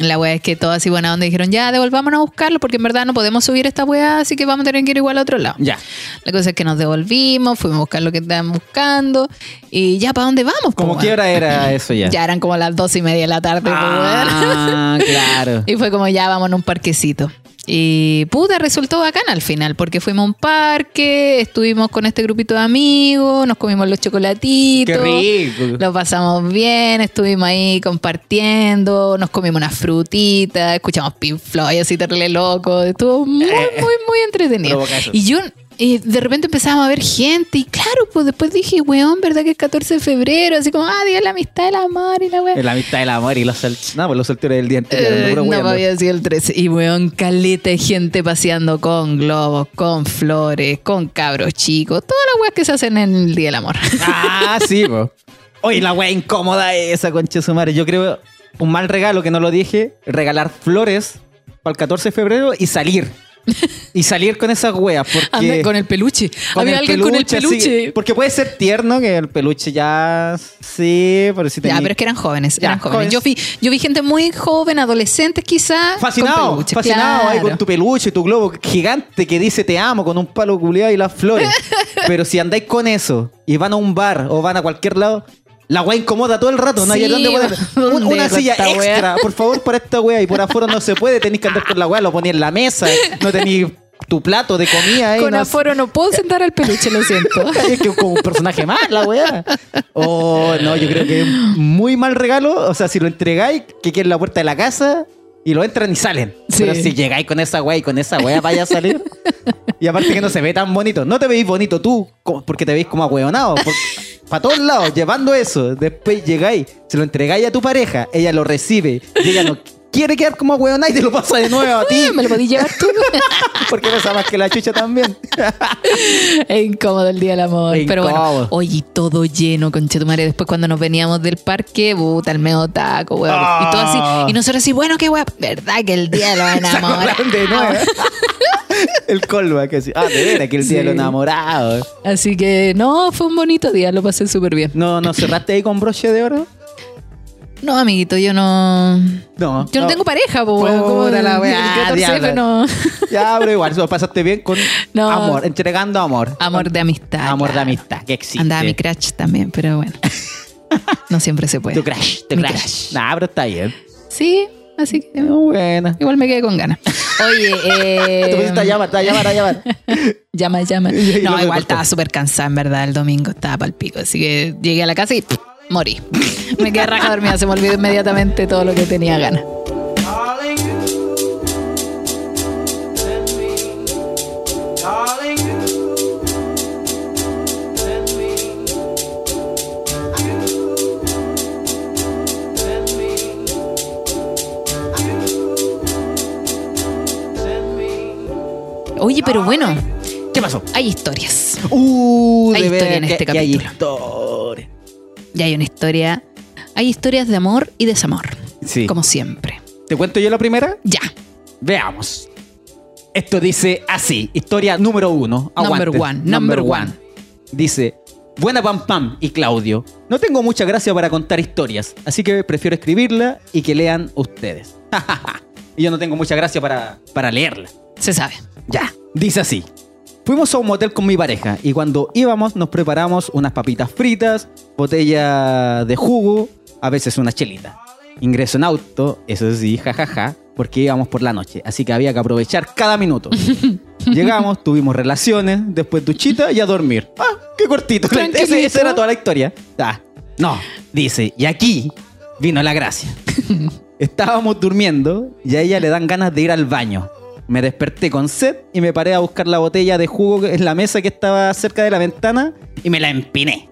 La wea es que todos así buena onda dijeron, ya devolvámonos a buscarlo porque en verdad no podemos subir esta wea, así que vamos a tener que ir igual a otro lado. Ya. La cosa es que nos devolvimos, fuimos a buscar lo que estaban buscando y ya, ¿para dónde vamos? ¿Cómo po, qué hora era eso ya? Ya eran como las dos y media de la tarde, po, weón. Ah, claro. Y fue como ya vamos a un parquecito. Y puta, resultó bacán al final, porque fuimos a un parque, estuvimos con este grupito de amigos, nos comimos los chocolatitos. Qué rico. Lo pasamos bien, estuvimos ahí compartiendo, nos comimos unas frutitas, escuchamos Pink Floyd así terrible loco. Estuvo muy, muy, muy entretenido. Y yo eh, de repente empezamos a ver gente y claro, pues después dije, weón, ¿verdad que es 14 de febrero? Así como, ah, día la amistad, el amor y la weón. La amistad del amor y los. No, pues los solteros del día anterior. Eh, no me había sido el 13. Y weón, caleta de gente paseando con globos, con flores, con cabros chicos. Todas las weas que se hacen en el Día del Amor. Ah, sí, po. Oye, la wea incómoda esa, concha su madre. Yo creo un mal regalo que no lo dije, regalar flores para el 14 de febrero y salir. Y salir con esas weas. Porque Anda con el peluche. con Había el alguien con el peluche. porque puede ser tierno que el peluche ya. Sí, pero Ya, tenía- pero es que eran jóvenes, Ya, eran jóvenes. jóvenes. Yo vi, yo vi gente muy joven, adolescentes quizás. Fascinado, con fascinado ahí con tu peluche, tu globo gigante que dice te amo con un palo culiado y las flores. Pero si andáis con eso y van a un bar o van a cualquier lado, la weá incomoda todo el rato, no hay Sí, dónde poner. ¿dónde Un- una dejo silla esta weá? extra, por favor, para esta weá. Y por afuera no se puede, tenéis que andar con la weá, lo poní en la mesa, no tenéis tu plato de comida ahí. Con no aforo no puedo sentar al peluche, lo siento. es que como un personaje más, la weá. Oh, no, yo creo que es muy mal regalo. O sea, si lo entregáis, que quede en la puerta de la casa y lo entran y salen. Sí. Pero si llegáis con esa weá y con esa weá vaya a salir. Y aparte que no se ve tan bonito. No te veis bonito tú, como- porque te veis como ahueonado. Para todos lados, llevando eso. Después llegáis, se lo entregáis a tu pareja, ella lo recibe y ella no quiere quedar como ahueonada y te lo pasa de nuevo a ti. ¿Me lo podías llevar tú? Porque pesa más que la chucha también. Es incómodo el día del amor. Es Pero bueno, oye, todo lleno, conchetumare. Después cuando nos veníamos del parque, puta, el medio taco, weón. Y todo Ah. así. Y nosotros así, bueno, qué weón. ¿Verdad que el día de los enamorados? El callback así. Ah, de veras que el día de los enamorados. Así que, no, fue un bonito día, lo pasé súper bien. No, ¿no cerraste ahí con broche de oro? No, amiguito, yo no... No. Yo no, tengo pareja, po, weón. Como la el weá, 14F diabla. no... Ya, pero igual, eso lo pasaste bien con No. amor, entregando amor. Amor de amistad. Amor de amistad, que existe. Andaba mi crush también, pero bueno. No siempre se puede. Tu crush, tu crush. crush. Nah, pero está bien. Sí, así que... No, buena. Igual me quedé con ganas. Oye, Te pusiste a eh, llamar, a llamar, a llamar. llama, llama. No, igual estaba súper cansada, en verdad, el domingo estaba pal pico. Así que llegué a la casa y pff, morí. Me quedé raja dormida, se me olvidó inmediatamente todo lo que tenía ganas. Oye, pero bueno, ¿Qué pasó? hay historias. Uh, Hay de historia en que- este que hay capítulo. historia. Ya hay una historia. Hay historias de amor y desamor. Sí. Como siempre. ¿Te cuento yo la primera? Ya. Veamos. Esto dice así, historia número uno. Number one, number one. Dice, buena Pam Pam y Claudio. No tengo mucha gracia para contar historias, así que prefiero escribirla y que lean ustedes. y yo no tengo mucha gracia para, para leerla. Se sabe. Ya. Dice así. Fuimos a un motel con mi pareja y cuando íbamos nos preparamos unas papitas fritas, botella de jugo, a veces una chelita. Ingreso en auto, eso sí, jajaja, porque íbamos por la noche, así que había que aprovechar cada minuto. Llegamos, tuvimos relaciones, después duchita y a dormir. Ah, qué cortito. Ese- esa era toda la historia. Ah, no, dice, y aquí vino la gracia. Estábamos durmiendo y a ella le dan ganas de ir al baño. Me desperté con sed y me paré a buscar la botella de jugo en la mesa que estaba cerca de la ventana y me la empiné.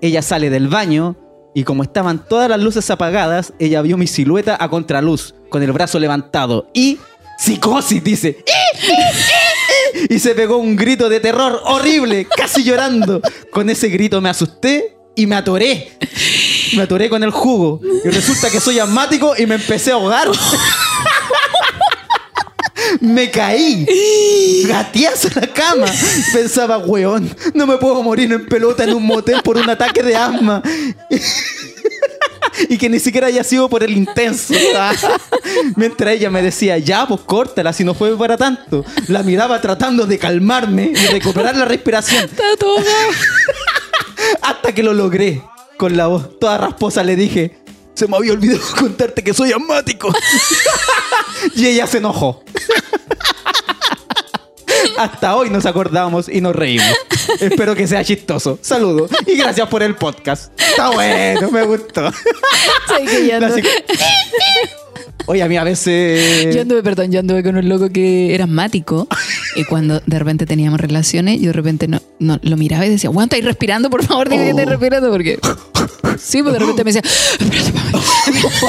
Ella sale del baño y como estaban todas las luces apagadas, ella vio mi silueta a contraluz, con el brazo levantado y... Psicosis, dice. "Eh, eh, eh, eh", Y se pegó un grito de terror horrible, casi llorando. Con ese grito me asusté y me atoré. Me atoré con el jugo. Y resulta que soy asmático y me empecé a ahogar. Me caí. Gateazo en la cama. Pensaba, weón, no me puedo morir en pelota en un motel por un ataque de asma. Y que ni siquiera haya sido por el intenso. Mientras ella me decía, ya, pues córtala, si no fue para tanto. La miraba tratando de calmarme y recuperar la respiración. Hasta que lo logré. Con la voz toda rasposa le dije, se me había olvidado contarte que soy asmático. y ella se enojó. Hasta hoy nos acordamos y nos reímos. Espero que sea chistoso. Saludos y gracias por el podcast. Está bueno, me gustó. ¿Sabes Oye, a mí a veces... yo anduve, perdón, yo anduve con un loco que era asmático y cuando de repente teníamos relaciones, yo de repente no, no lo miraba y decía, bueno, estáis respirando, por favor, dime que estáis Oh. respirando porque... Sí, pues de repente me decía, espérate.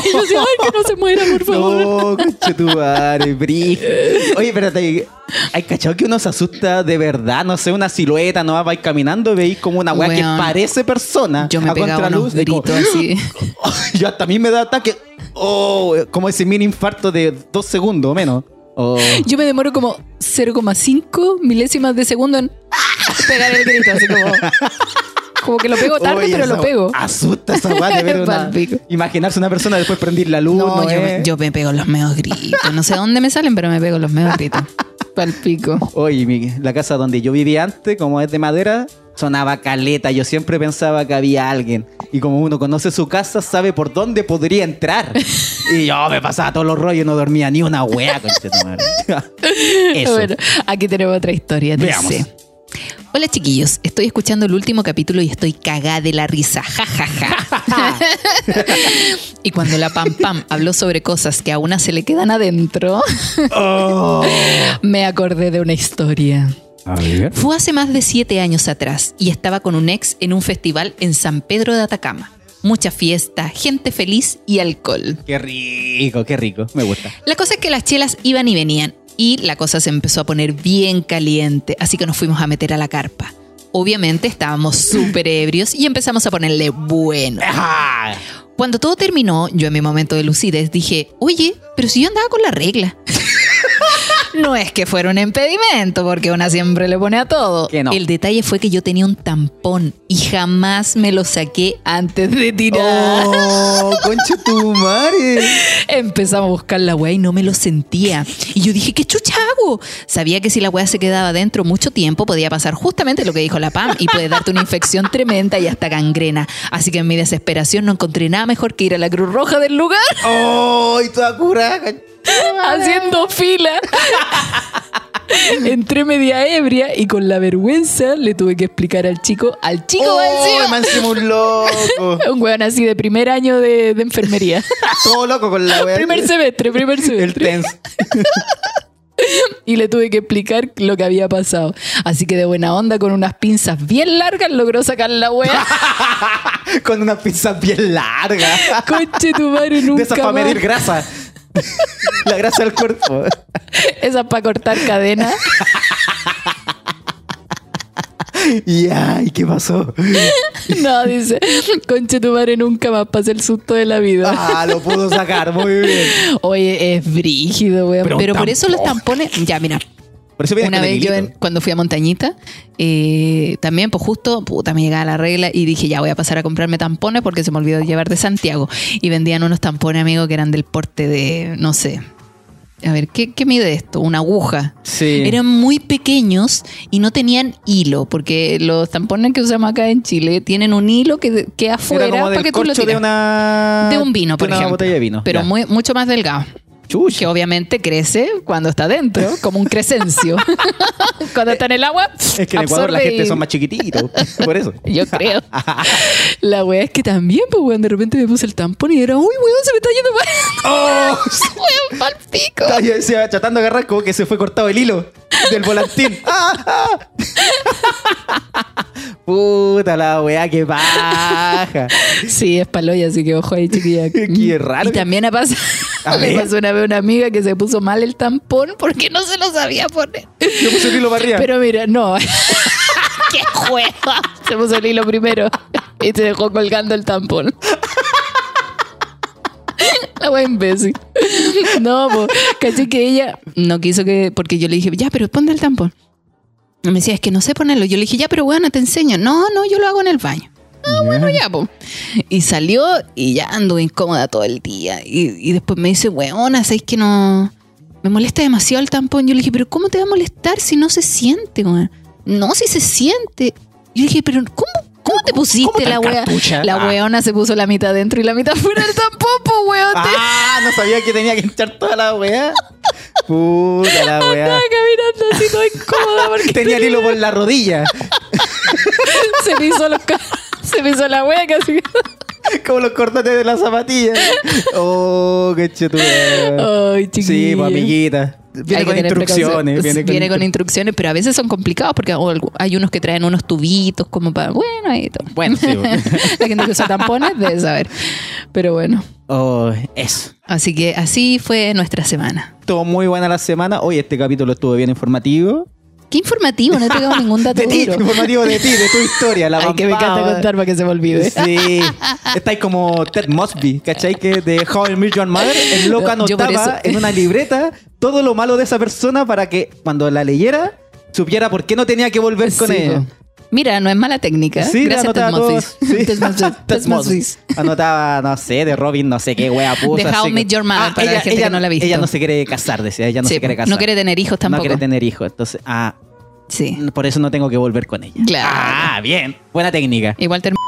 Y yo decía, ay, que no se muera, por favor. No, conchetumare. Oye, espérate, ¿hay cachado que uno se asusta de verdad? No sé, una silueta, no vais caminando y veis como una weá que parece persona. Yo me a pegaba unos gritos así. Yo hasta a mí me da ataque. Oh, como ese mini infarto de dos segundos o menos. Oh. Yo me demoro como 0,5 milésimas de segundo en pegar el grito, así como. Como que lo pego tarde, Oye, pero lo pego. Asusta esa weá de ver una-. Imaginarse una persona después prender la luz. No, No, yo, me, yo me pego los meos gritos. No sé dónde me salen, pero me pego los meos gritos. Palpico. Oye, mi- la casa donde yo vivía antes, como es de madera, sonaba caleta. Yo siempre pensaba que había alguien. Y como uno conoce su casa, sabe por dónde podría entrar. Y yo me pasaba todos los rollos, no dormía ni una wea, conchetumare. Eso. Bueno, aquí tenemos otra historia. Dice. Veamos. Hola chiquillos, estoy escuchando el último capítulo y estoy cagada de la risa. Ja, ja, ja. y cuando la Pam Pam habló sobre cosas que a una se le quedan adentro, Oh. me acordé de una historia. A ver. Fue hace más de siete años atrás y estaba con un ex en un festival en San Pedro de Atacama. Mucha fiesta, gente feliz y alcohol. Qué rico, qué rico. Me gusta. La cosa es que las chelas iban y venían y la cosa se empezó a poner bien caliente, así que nos fuimos a meter a la carpa. Obviamente estábamos súper ebrios y empezamos a ponerle bueno. Cuando todo terminó, yo en mi momento de lucidez dije, oye, pero si yo andaba con la regla. No es que fuera un impedimento, porque una siempre le pone a todo. Que no. El detalle fue que yo tenía un tampón y jamás me lo saqué antes de tirar. ¡Oh! ¡Concha tu madre! Empezamos a buscar la weá y no me lo sentía. Y yo dije, ¿qué chucha hago? Sabía que si la weá se quedaba dentro mucho tiempo podía pasar justamente lo que dijo la PAM y puede darte una infección tremenda y hasta gangrena. Así que en mi desesperación no encontré nada mejor que ir a la Cruz Roja del lugar ¡Oh! Y toda cura. haciendo fila. Entré media ebria y con la vergüenza le tuve que explicar al chico, al chico ¡Oh! encima, me encima un loco. un weón así de primer año de, de enfermería. Todo loco con la wea. primer semestre, primer El semestre. tens. y le tuve que explicar lo que había pasado. Así que de buena onda, con unas pinzas bien largas, logró sacar la wea. con una pizza bien larga. Conche tu madre, nunca De esas para medir grasa. la grasa del cuerpo. Esas para cortar cadena. Y ay, ¿qué pasó? No, dice, conche tu madre, nunca más pasé el susto de la vida. Ah, lo pudo sacar, muy bien. Oye, es brígido, weón. Pero por eso los tampones. Ya, mira. Por eso Una vez yo, en- cuando fui a Montañita, eh, también, pues justo, puta, me llegaba la regla y dije, ya voy a pasar a comprarme tampones porque se me olvidó llevar de Santiago. Y vendían unos tampones, amigo, que eran del porte de, no sé. A ver, ¿qué, qué mide esto? Una aguja. Sí. Eran muy pequeños y no tenían hilo, porque los tampones que usamos acá en Chile tienen un hilo que queda afuera Era como para del que tú lo de tires. una... De un vino, por de una ejemplo. botella de vino. Pero muy, mucho más delgado. Chucha. Que obviamente crece cuando está dentro, como un crescencio. cuando está en el agua, Es que en Ecuador la gente y- son más chiquititos. Por eso. Yo creo. La wea es que también, pues, weón, de repente me puse el tampón y era, uy, weón, se me está yendo para. ¡Oh! weón, pa'l pico. Yo decía, tratando de agarrar como que se fue cortado el hilo del volantín. ¡Ah! ¡Ah! Puta la weá, qué baja. Sí, es paloya, así que ojo ahí, chiquilla. Qué raro. Y también ha pasado. A pasó una vez una amiga que se puso mal el tampón porque no se lo sabía poner. Yo puse el hilo arriba. Pero mira, no. ¡Qué juego! Se puso el hilo primero y se dejó colgando el tampón. La wea imbécil. No, pues, caché que ella no quiso que. Porque yo le dije, ya, pero ponte el tampón. Y me decía, es que no sé ponerlo. Yo le dije, ya, pero bueno, te enseño. No, no, yo lo hago en el baño. Ah, bueno, ya. Y salió y ya anduve incómoda todo el día. Y, y después me dice, weona, ¿sabes que no? Me molesta demasiado el tampón. Yo le dije, pero ¿cómo te va a molestar si no se siente, weón? No, si se siente. Yo le dije, pero ¿cómo, cómo te pusiste cómo la wea? cartucha? La Ah. weona se puso la mitad dentro y la mitad fuera del tampón, po, weón. Ah, no sabía que tenía que echar toda la weá. Puta la. Estaba caminando así toda incómoda porque Tenía el hilo por la rodilla. se me hizo los se me hizo la wea casi. Como los cordones de la zapatilla. Oh, qué. Ay, chiquilla. Sí, pues amiguita. Viene Hay con instrucciones. Viene con, instru- instrucciones, pero a veces son complicados porque oh, hay unos que traen unos tubitos como para. Bueno, ahí todo. Bueno, sí. pues. La gente que usa tampones debe saber. Pero bueno. Oh, eso. Así que así fue nuestra semana. Estuvo muy buena la semana. Hoy este capítulo estuvo bien informativo. Qué informativo, no he entregado ningún dato De ti, duro. informativo de ti, de tu historia. La Ay, que me encanta contar para que se me olvide. Sí. Estáis como Ted Mosby, ¿cachai? Que de How I Met Your Mother, el loco No, yo por anotaba eso- en una libreta todo lo malo de esa persona para que cuando la leyera supiera por qué no tenía que volver con Sí, ella. po. Mira, no es mala técnica. Sí, Gracias. Sí. Anotaba, no sé, de Robin, no sé qué wea puso. De How que- Your Mother, para la ella, gente que no la ha visto. Ella no se quiere casar, decía. Ella no Sí, se quiere no casar. quiere tener hijos tampoco. No quiere tener hijos. Entonces, ah, Sí. por eso no tengo que volver con ella. Claro. Ah, bien. Buena técnica. Igual termina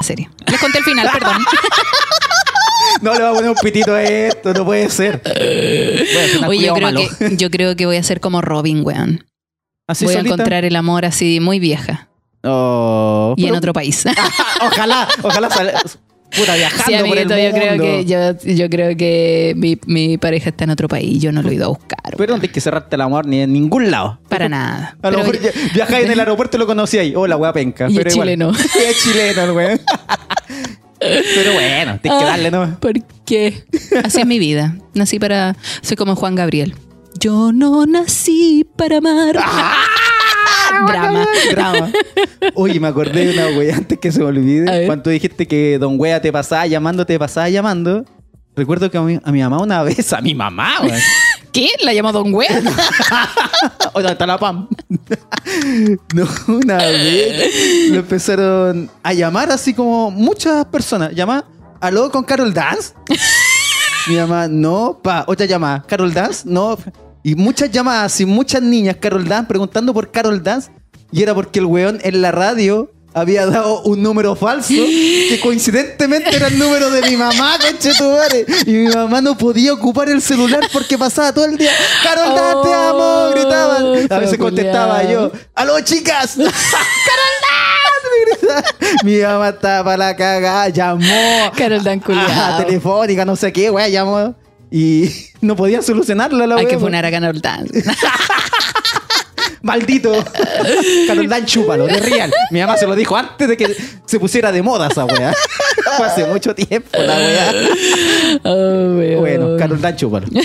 la serie. Les conté el final, perdón. No le va a poner un pitito a esto, no puede ser. Oye, yo creo, malo. que, yo creo que voy a ser como Robin, weón. ¿Así Voy a encontrar el amor así muy vieja. Oh, Y en otro país. Ojalá, ojalá sal- puta viajando Sí, por el yo creo que, yo, yo creo que mi, mi pareja está en otro país. Yo no lo he ido a buscar. Pero no tienes que cerrarte el amor ni en ningún lado. Para nada. A lo Pero- mejor ya- viajáis en el aeropuerto y lo conocí ahí. Hola, wea penca. Y es pero igual. chileno. Y es chileno el weón. Pero bueno, tienes que darle, ¿no? ¿Por qué? Así es mi vida. Nací para. Soy como Juan Gabriel. Yo no nací para amar. Drama. Drama. Oye, me acordé de una wea antes que se me olvide. Cuando dijiste que Don Wea te pasaba llamando, te pasaba llamando. Recuerdo que a mi, a mi mamá una vez, a mi mamá, weón. ¿Qué? ¿La llamó Don Wea? Oye, está la PAM. No, una vez lo empezaron a llamar así como muchas personas. Llama, aló con Carol Dance. Mi mamá, no, pa, otra llamada. Carol Dance, no. Y muchas llamadas y muchas niñas, Carol Dance, preguntando por Carol Dance. Y era porque el weón en la radio había dado un número falso que coincidentemente era el número de mi mamá, conchetumare. Y mi mamá no podía ocupar el celular porque pasaba todo el día. Carol Dance, te amo, gritaban. A Oh, veces contestaba yo. ¡Aló, chicas! ¡Carol Dance! Mi mamá estaba para la cagada, llamó Carol Dan a telefónica, no sé qué, wea, llamó. Y no podía solucionarlo la Hay que wea, poner a Carol Dan. Maldito. Carol Dan, chúpalo, de real. Mi mamá se lo dijo antes de que se pusiera de moda esa wea. Fue hace mucho tiempo la wea. Oh. Bueno, Carol Dan, chúpalo.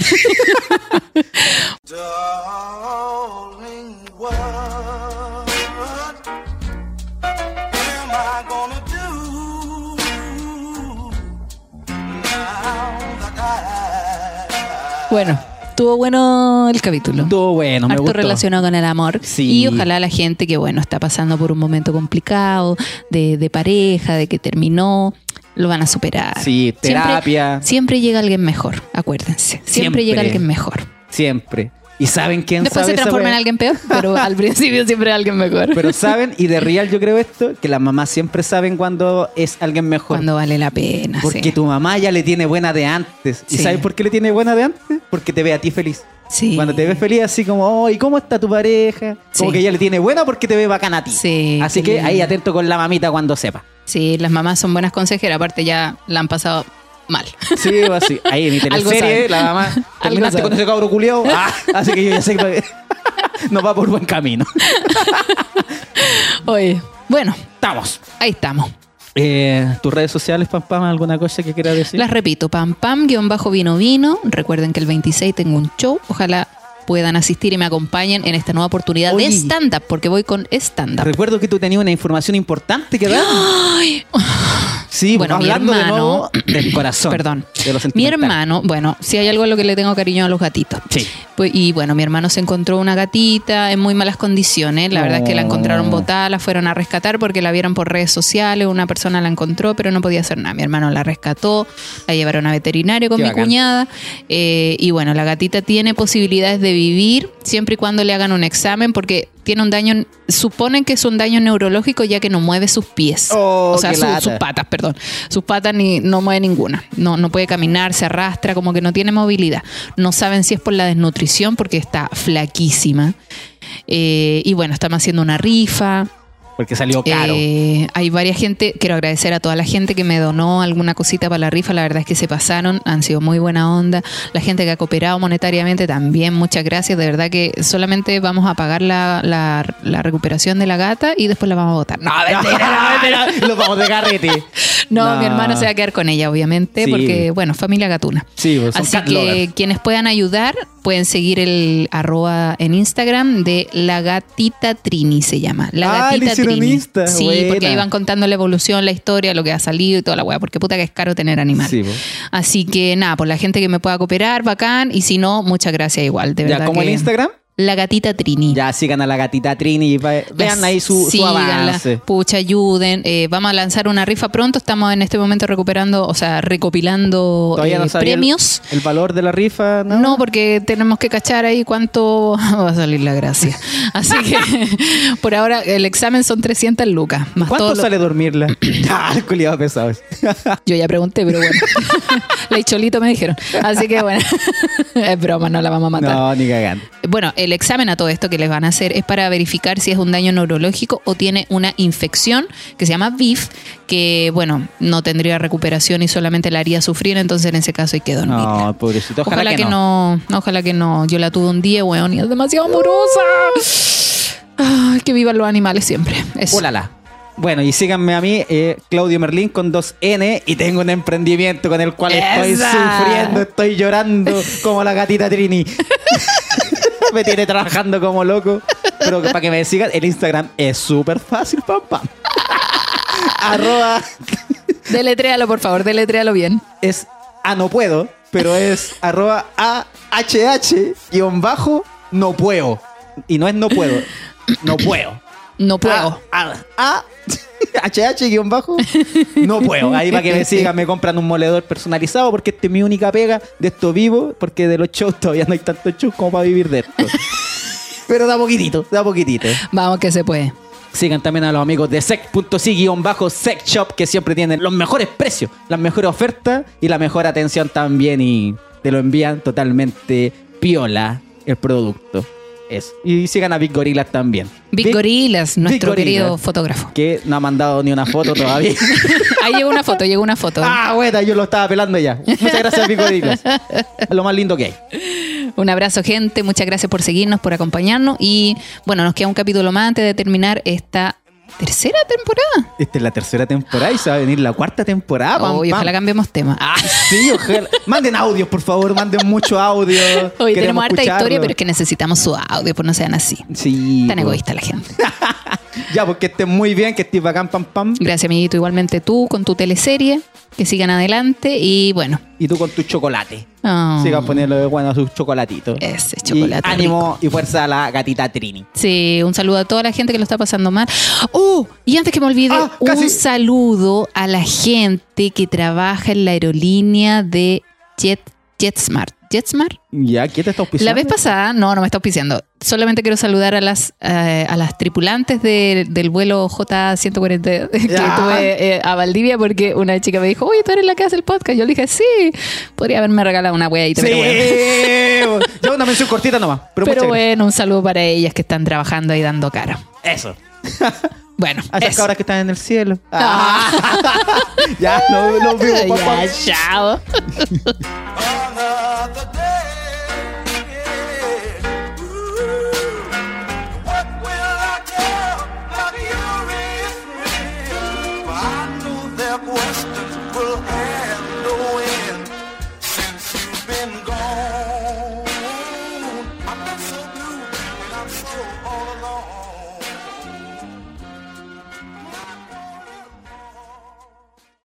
Bueno, estuvo bueno el capítulo. Estuvo bueno, me Harto gustó. relacionado con el amor. Sí. Y ojalá la gente que, bueno, está pasando por un momento complicado, de, de pareja, de que terminó, lo van a superar. Sí, terapia. Siempre, siempre llega alguien mejor, acuérdense. Siempre, Siempre. llega alguien mejor. Siempre. ¿Y saben quién Después sabe se transforma en alguien peor, pero al principio siempre alguien mejor. Pero saben, y de real yo creo esto, que las mamás siempre saben cuando es alguien mejor. Cuando vale la pena. Porque sí. tu mamá ya le tiene buena de antes. ¿Y sabes por qué le tiene buena de antes? Porque te ve a ti feliz. Sí. Cuando te ve feliz, así como, oh, ¿y cómo está tu pareja? Como que ella le tiene buena porque te ve bacana a ti. Sí, Así que ahí atento con la mamita cuando sepa. Sí, las mamás son buenas consejeras, aparte ya la han pasado mal. Sí, así. Ahí en mi teleserie, la mamá. Terminaste con ese cabro culiao. Ah, así que yo ya sé que no va por buen camino. Oye, bueno, Estamos. ahí estamos. Eh, ¿Tus redes sociales, Pam Pam, alguna cosa que quieras decir? Las repito, pam pam, guion bajo vino vino. Recuerden que el 26 tengo un show. Ojalá puedan asistir y me acompañen en esta nueva oportunidad Oye. de stand-up, porque voy con stand-up. Recuerdo que tú tenías una información importante que dar. Sí, Bueno, mi hablando de hermano- nuevo del corazón. Perdón. De lo Mi hermano, bueno, si hay algo a lo que le tengo cariño a los gatitos. Sí. Pues, y bueno, mi hermano se encontró una gatita en muy malas condiciones. La verdad es que la encontraron Oh. botada, la fueron a rescatar porque la vieron por redes sociales. Una persona la encontró, pero no podía hacer nada. Mi hermano la rescató, la llevaron a veterinario con Qué mi bacán. cuñada. eh, y bueno, la gatita tiene posibilidades de vivir siempre y cuando le hagan un examen porque tiene un daño, suponen que es un daño neurológico ya que no mueve sus pies. Oh, o sea, su- sus patas, perdón. Sus patas ni, no mueve ninguna. No, no puede caminar, se arrastra, como que no tiene movilidad. No saben si es por la desnutrición porque está flaquísima. Eh, y bueno, estamos haciendo una rifa. Porque salió caro. Eh, hay varias gente, quiero agradecer a toda la gente que me donó alguna cosita para la rifa, la verdad es que se pasaron, han sido muy buena onda. La gente que ha cooperado monetariamente también, muchas gracias, de verdad que solamente vamos a pagar la, la- la recuperación de la gata y después la vamos a votar. No, mentira, no, mentira. Lo vamos de carrete. No, No. mi hermano se va a quedar con ella, obviamente, Sí. porque, bueno, familia gatuna. Sí, pues, Así que quienes puedan ayudar pueden seguir el arroba en Instagram de la gatita Trini se llama. La Ah, gatita Trini. Sí, buena. porque ahí van contando la evolución, la historia, lo que ha salido y toda la weá, porque puta que es caro tener animal. Sí, po. Así que nada, por la gente que me pueda cooperar, bacán, y si no, muchas gracias igual, de Ya, verdad. como el Instagram. La gatita Trini. Ya sigan a la gatita Trini y vean ahí su, su avance. Pucha, ayuden. Eh, vamos a lanzar una rifa pronto. Estamos en este momento recuperando, o sea, recopilando Todavía eh, no el- premios. El, valor de la rifa, ¿no? No, porque tenemos que cachar ahí cuánto va a salir la gracia. Así que por ahora el examen son 300 lucas. Más ¿Cuánto todo lo- sale dormirla? ah, el culiado pesado. Yo ya pregunté, pero bueno. la Icholito me dijeron. Así que bueno, es broma, no la vamos a matar. no, ni cagando. Bueno, el examen a todo esto que les van a hacer es para verificar si es un daño neurológico o tiene una infección que se llama VIF, que bueno, no tendría recuperación y solamente la haría sufrir, entonces en ese caso hay que. No, pobrecito. Ojalá, Ojalá, que, que, no. no. no, ojalá que no. Yo la tuve un día, weón, y es demasiado amorosa. Ay, que vivan los animales siempre. Eso. Ulala. Bueno, y síganme a mí, eh, Claudio Merlín con dos N y tengo un emprendimiento con el cual estoy sufriendo, estoy llorando como la gatita Trini. me tiene trabajando como loco. Pero para que me sigan, el Instagram es súper fácil, pam, pam. Arroba Deletréalo, por favor, deletréalo bien. es a no puedo, pero es arroba a hh guion bajo no puedo. Y no es no puedo, no puedo. No puedo. A, a, HH guion bajo. No puedo. Ahí para que me sigan, me compran un moledor personalizado porque esta es mi única pega de esto vivo, porque de los shows todavía no hay tantos shows como para vivir de esto. Pero da poquitito, da poquitito. Vamos que se puede. Sigan también a los amigos de sec.si-sec shop que siempre tienen los mejores precios, las mejores ofertas y la mejor atención también y te lo envían totalmente piola el producto. Eso. Y sigan a Big Gorillas también. Big, Gorillas, nuestro Gorillas. querido fotógrafo. Que no ha mandado ni una foto todavía. Ahí llegó una foto, llegó una foto. ah, buena, yo lo estaba pelando ya. Muchas gracias, Big Gorillas. Lo más lindo que hay. Un abrazo, gente. Muchas gracias por seguirnos, por acompañarnos. Y bueno, nos queda un capítulo más antes de terminar esta tercera temporada. Esta es la tercera temporada y se va a venir la cuarta temporada. pam, ojalá cambiemos tema. Ah, sí, ojalá. Manden audios, por favor, manden mucho audio. Hoy tenemos harta escucharlo. historia, pero es que necesitamos su audio, pues no sean así. Sí. Tan egoísta la gente. Ya, porque estén muy bien, que estés bacán, pam, pam. Gracias, amiguito. Igualmente tú con tu teleserie. Que sigan adelante. Y bueno. Y tú con tu chocolate. ah, Sigan poniéndole bueno a sus chocolatitos. Ese chocolate Y ánimo y fuerza a la gatita Trini. Sí, un saludo a toda la gente que lo está pasando mal. ¡Oh! Y antes que me olvide, Ah, un saludo a la gente que trabaja en la aerolínea de Jet, JetSmart. ¿JetSmart? Ya, ¿quién te está auspiciando? La vez pasada, no, no me está auspiciando. Solamente quiero saludar a las eh, a las tripulantes de- del vuelo J140 que Ya. tuve eh, a Valdivia porque una chica me dijo, oye, tú eres la que hace el podcast. Yo le dije, sí, podría haberme regalado una weadita, Sí. pero bueno. Ya una mención cortita nomás. Pero, Pero bueno, un saludo para ellas que están trabajando y dando cara. Eso. Bueno. Hasta ahora que están en el cielo. Ah. ya, no, no vivo, papá. Ya, chao.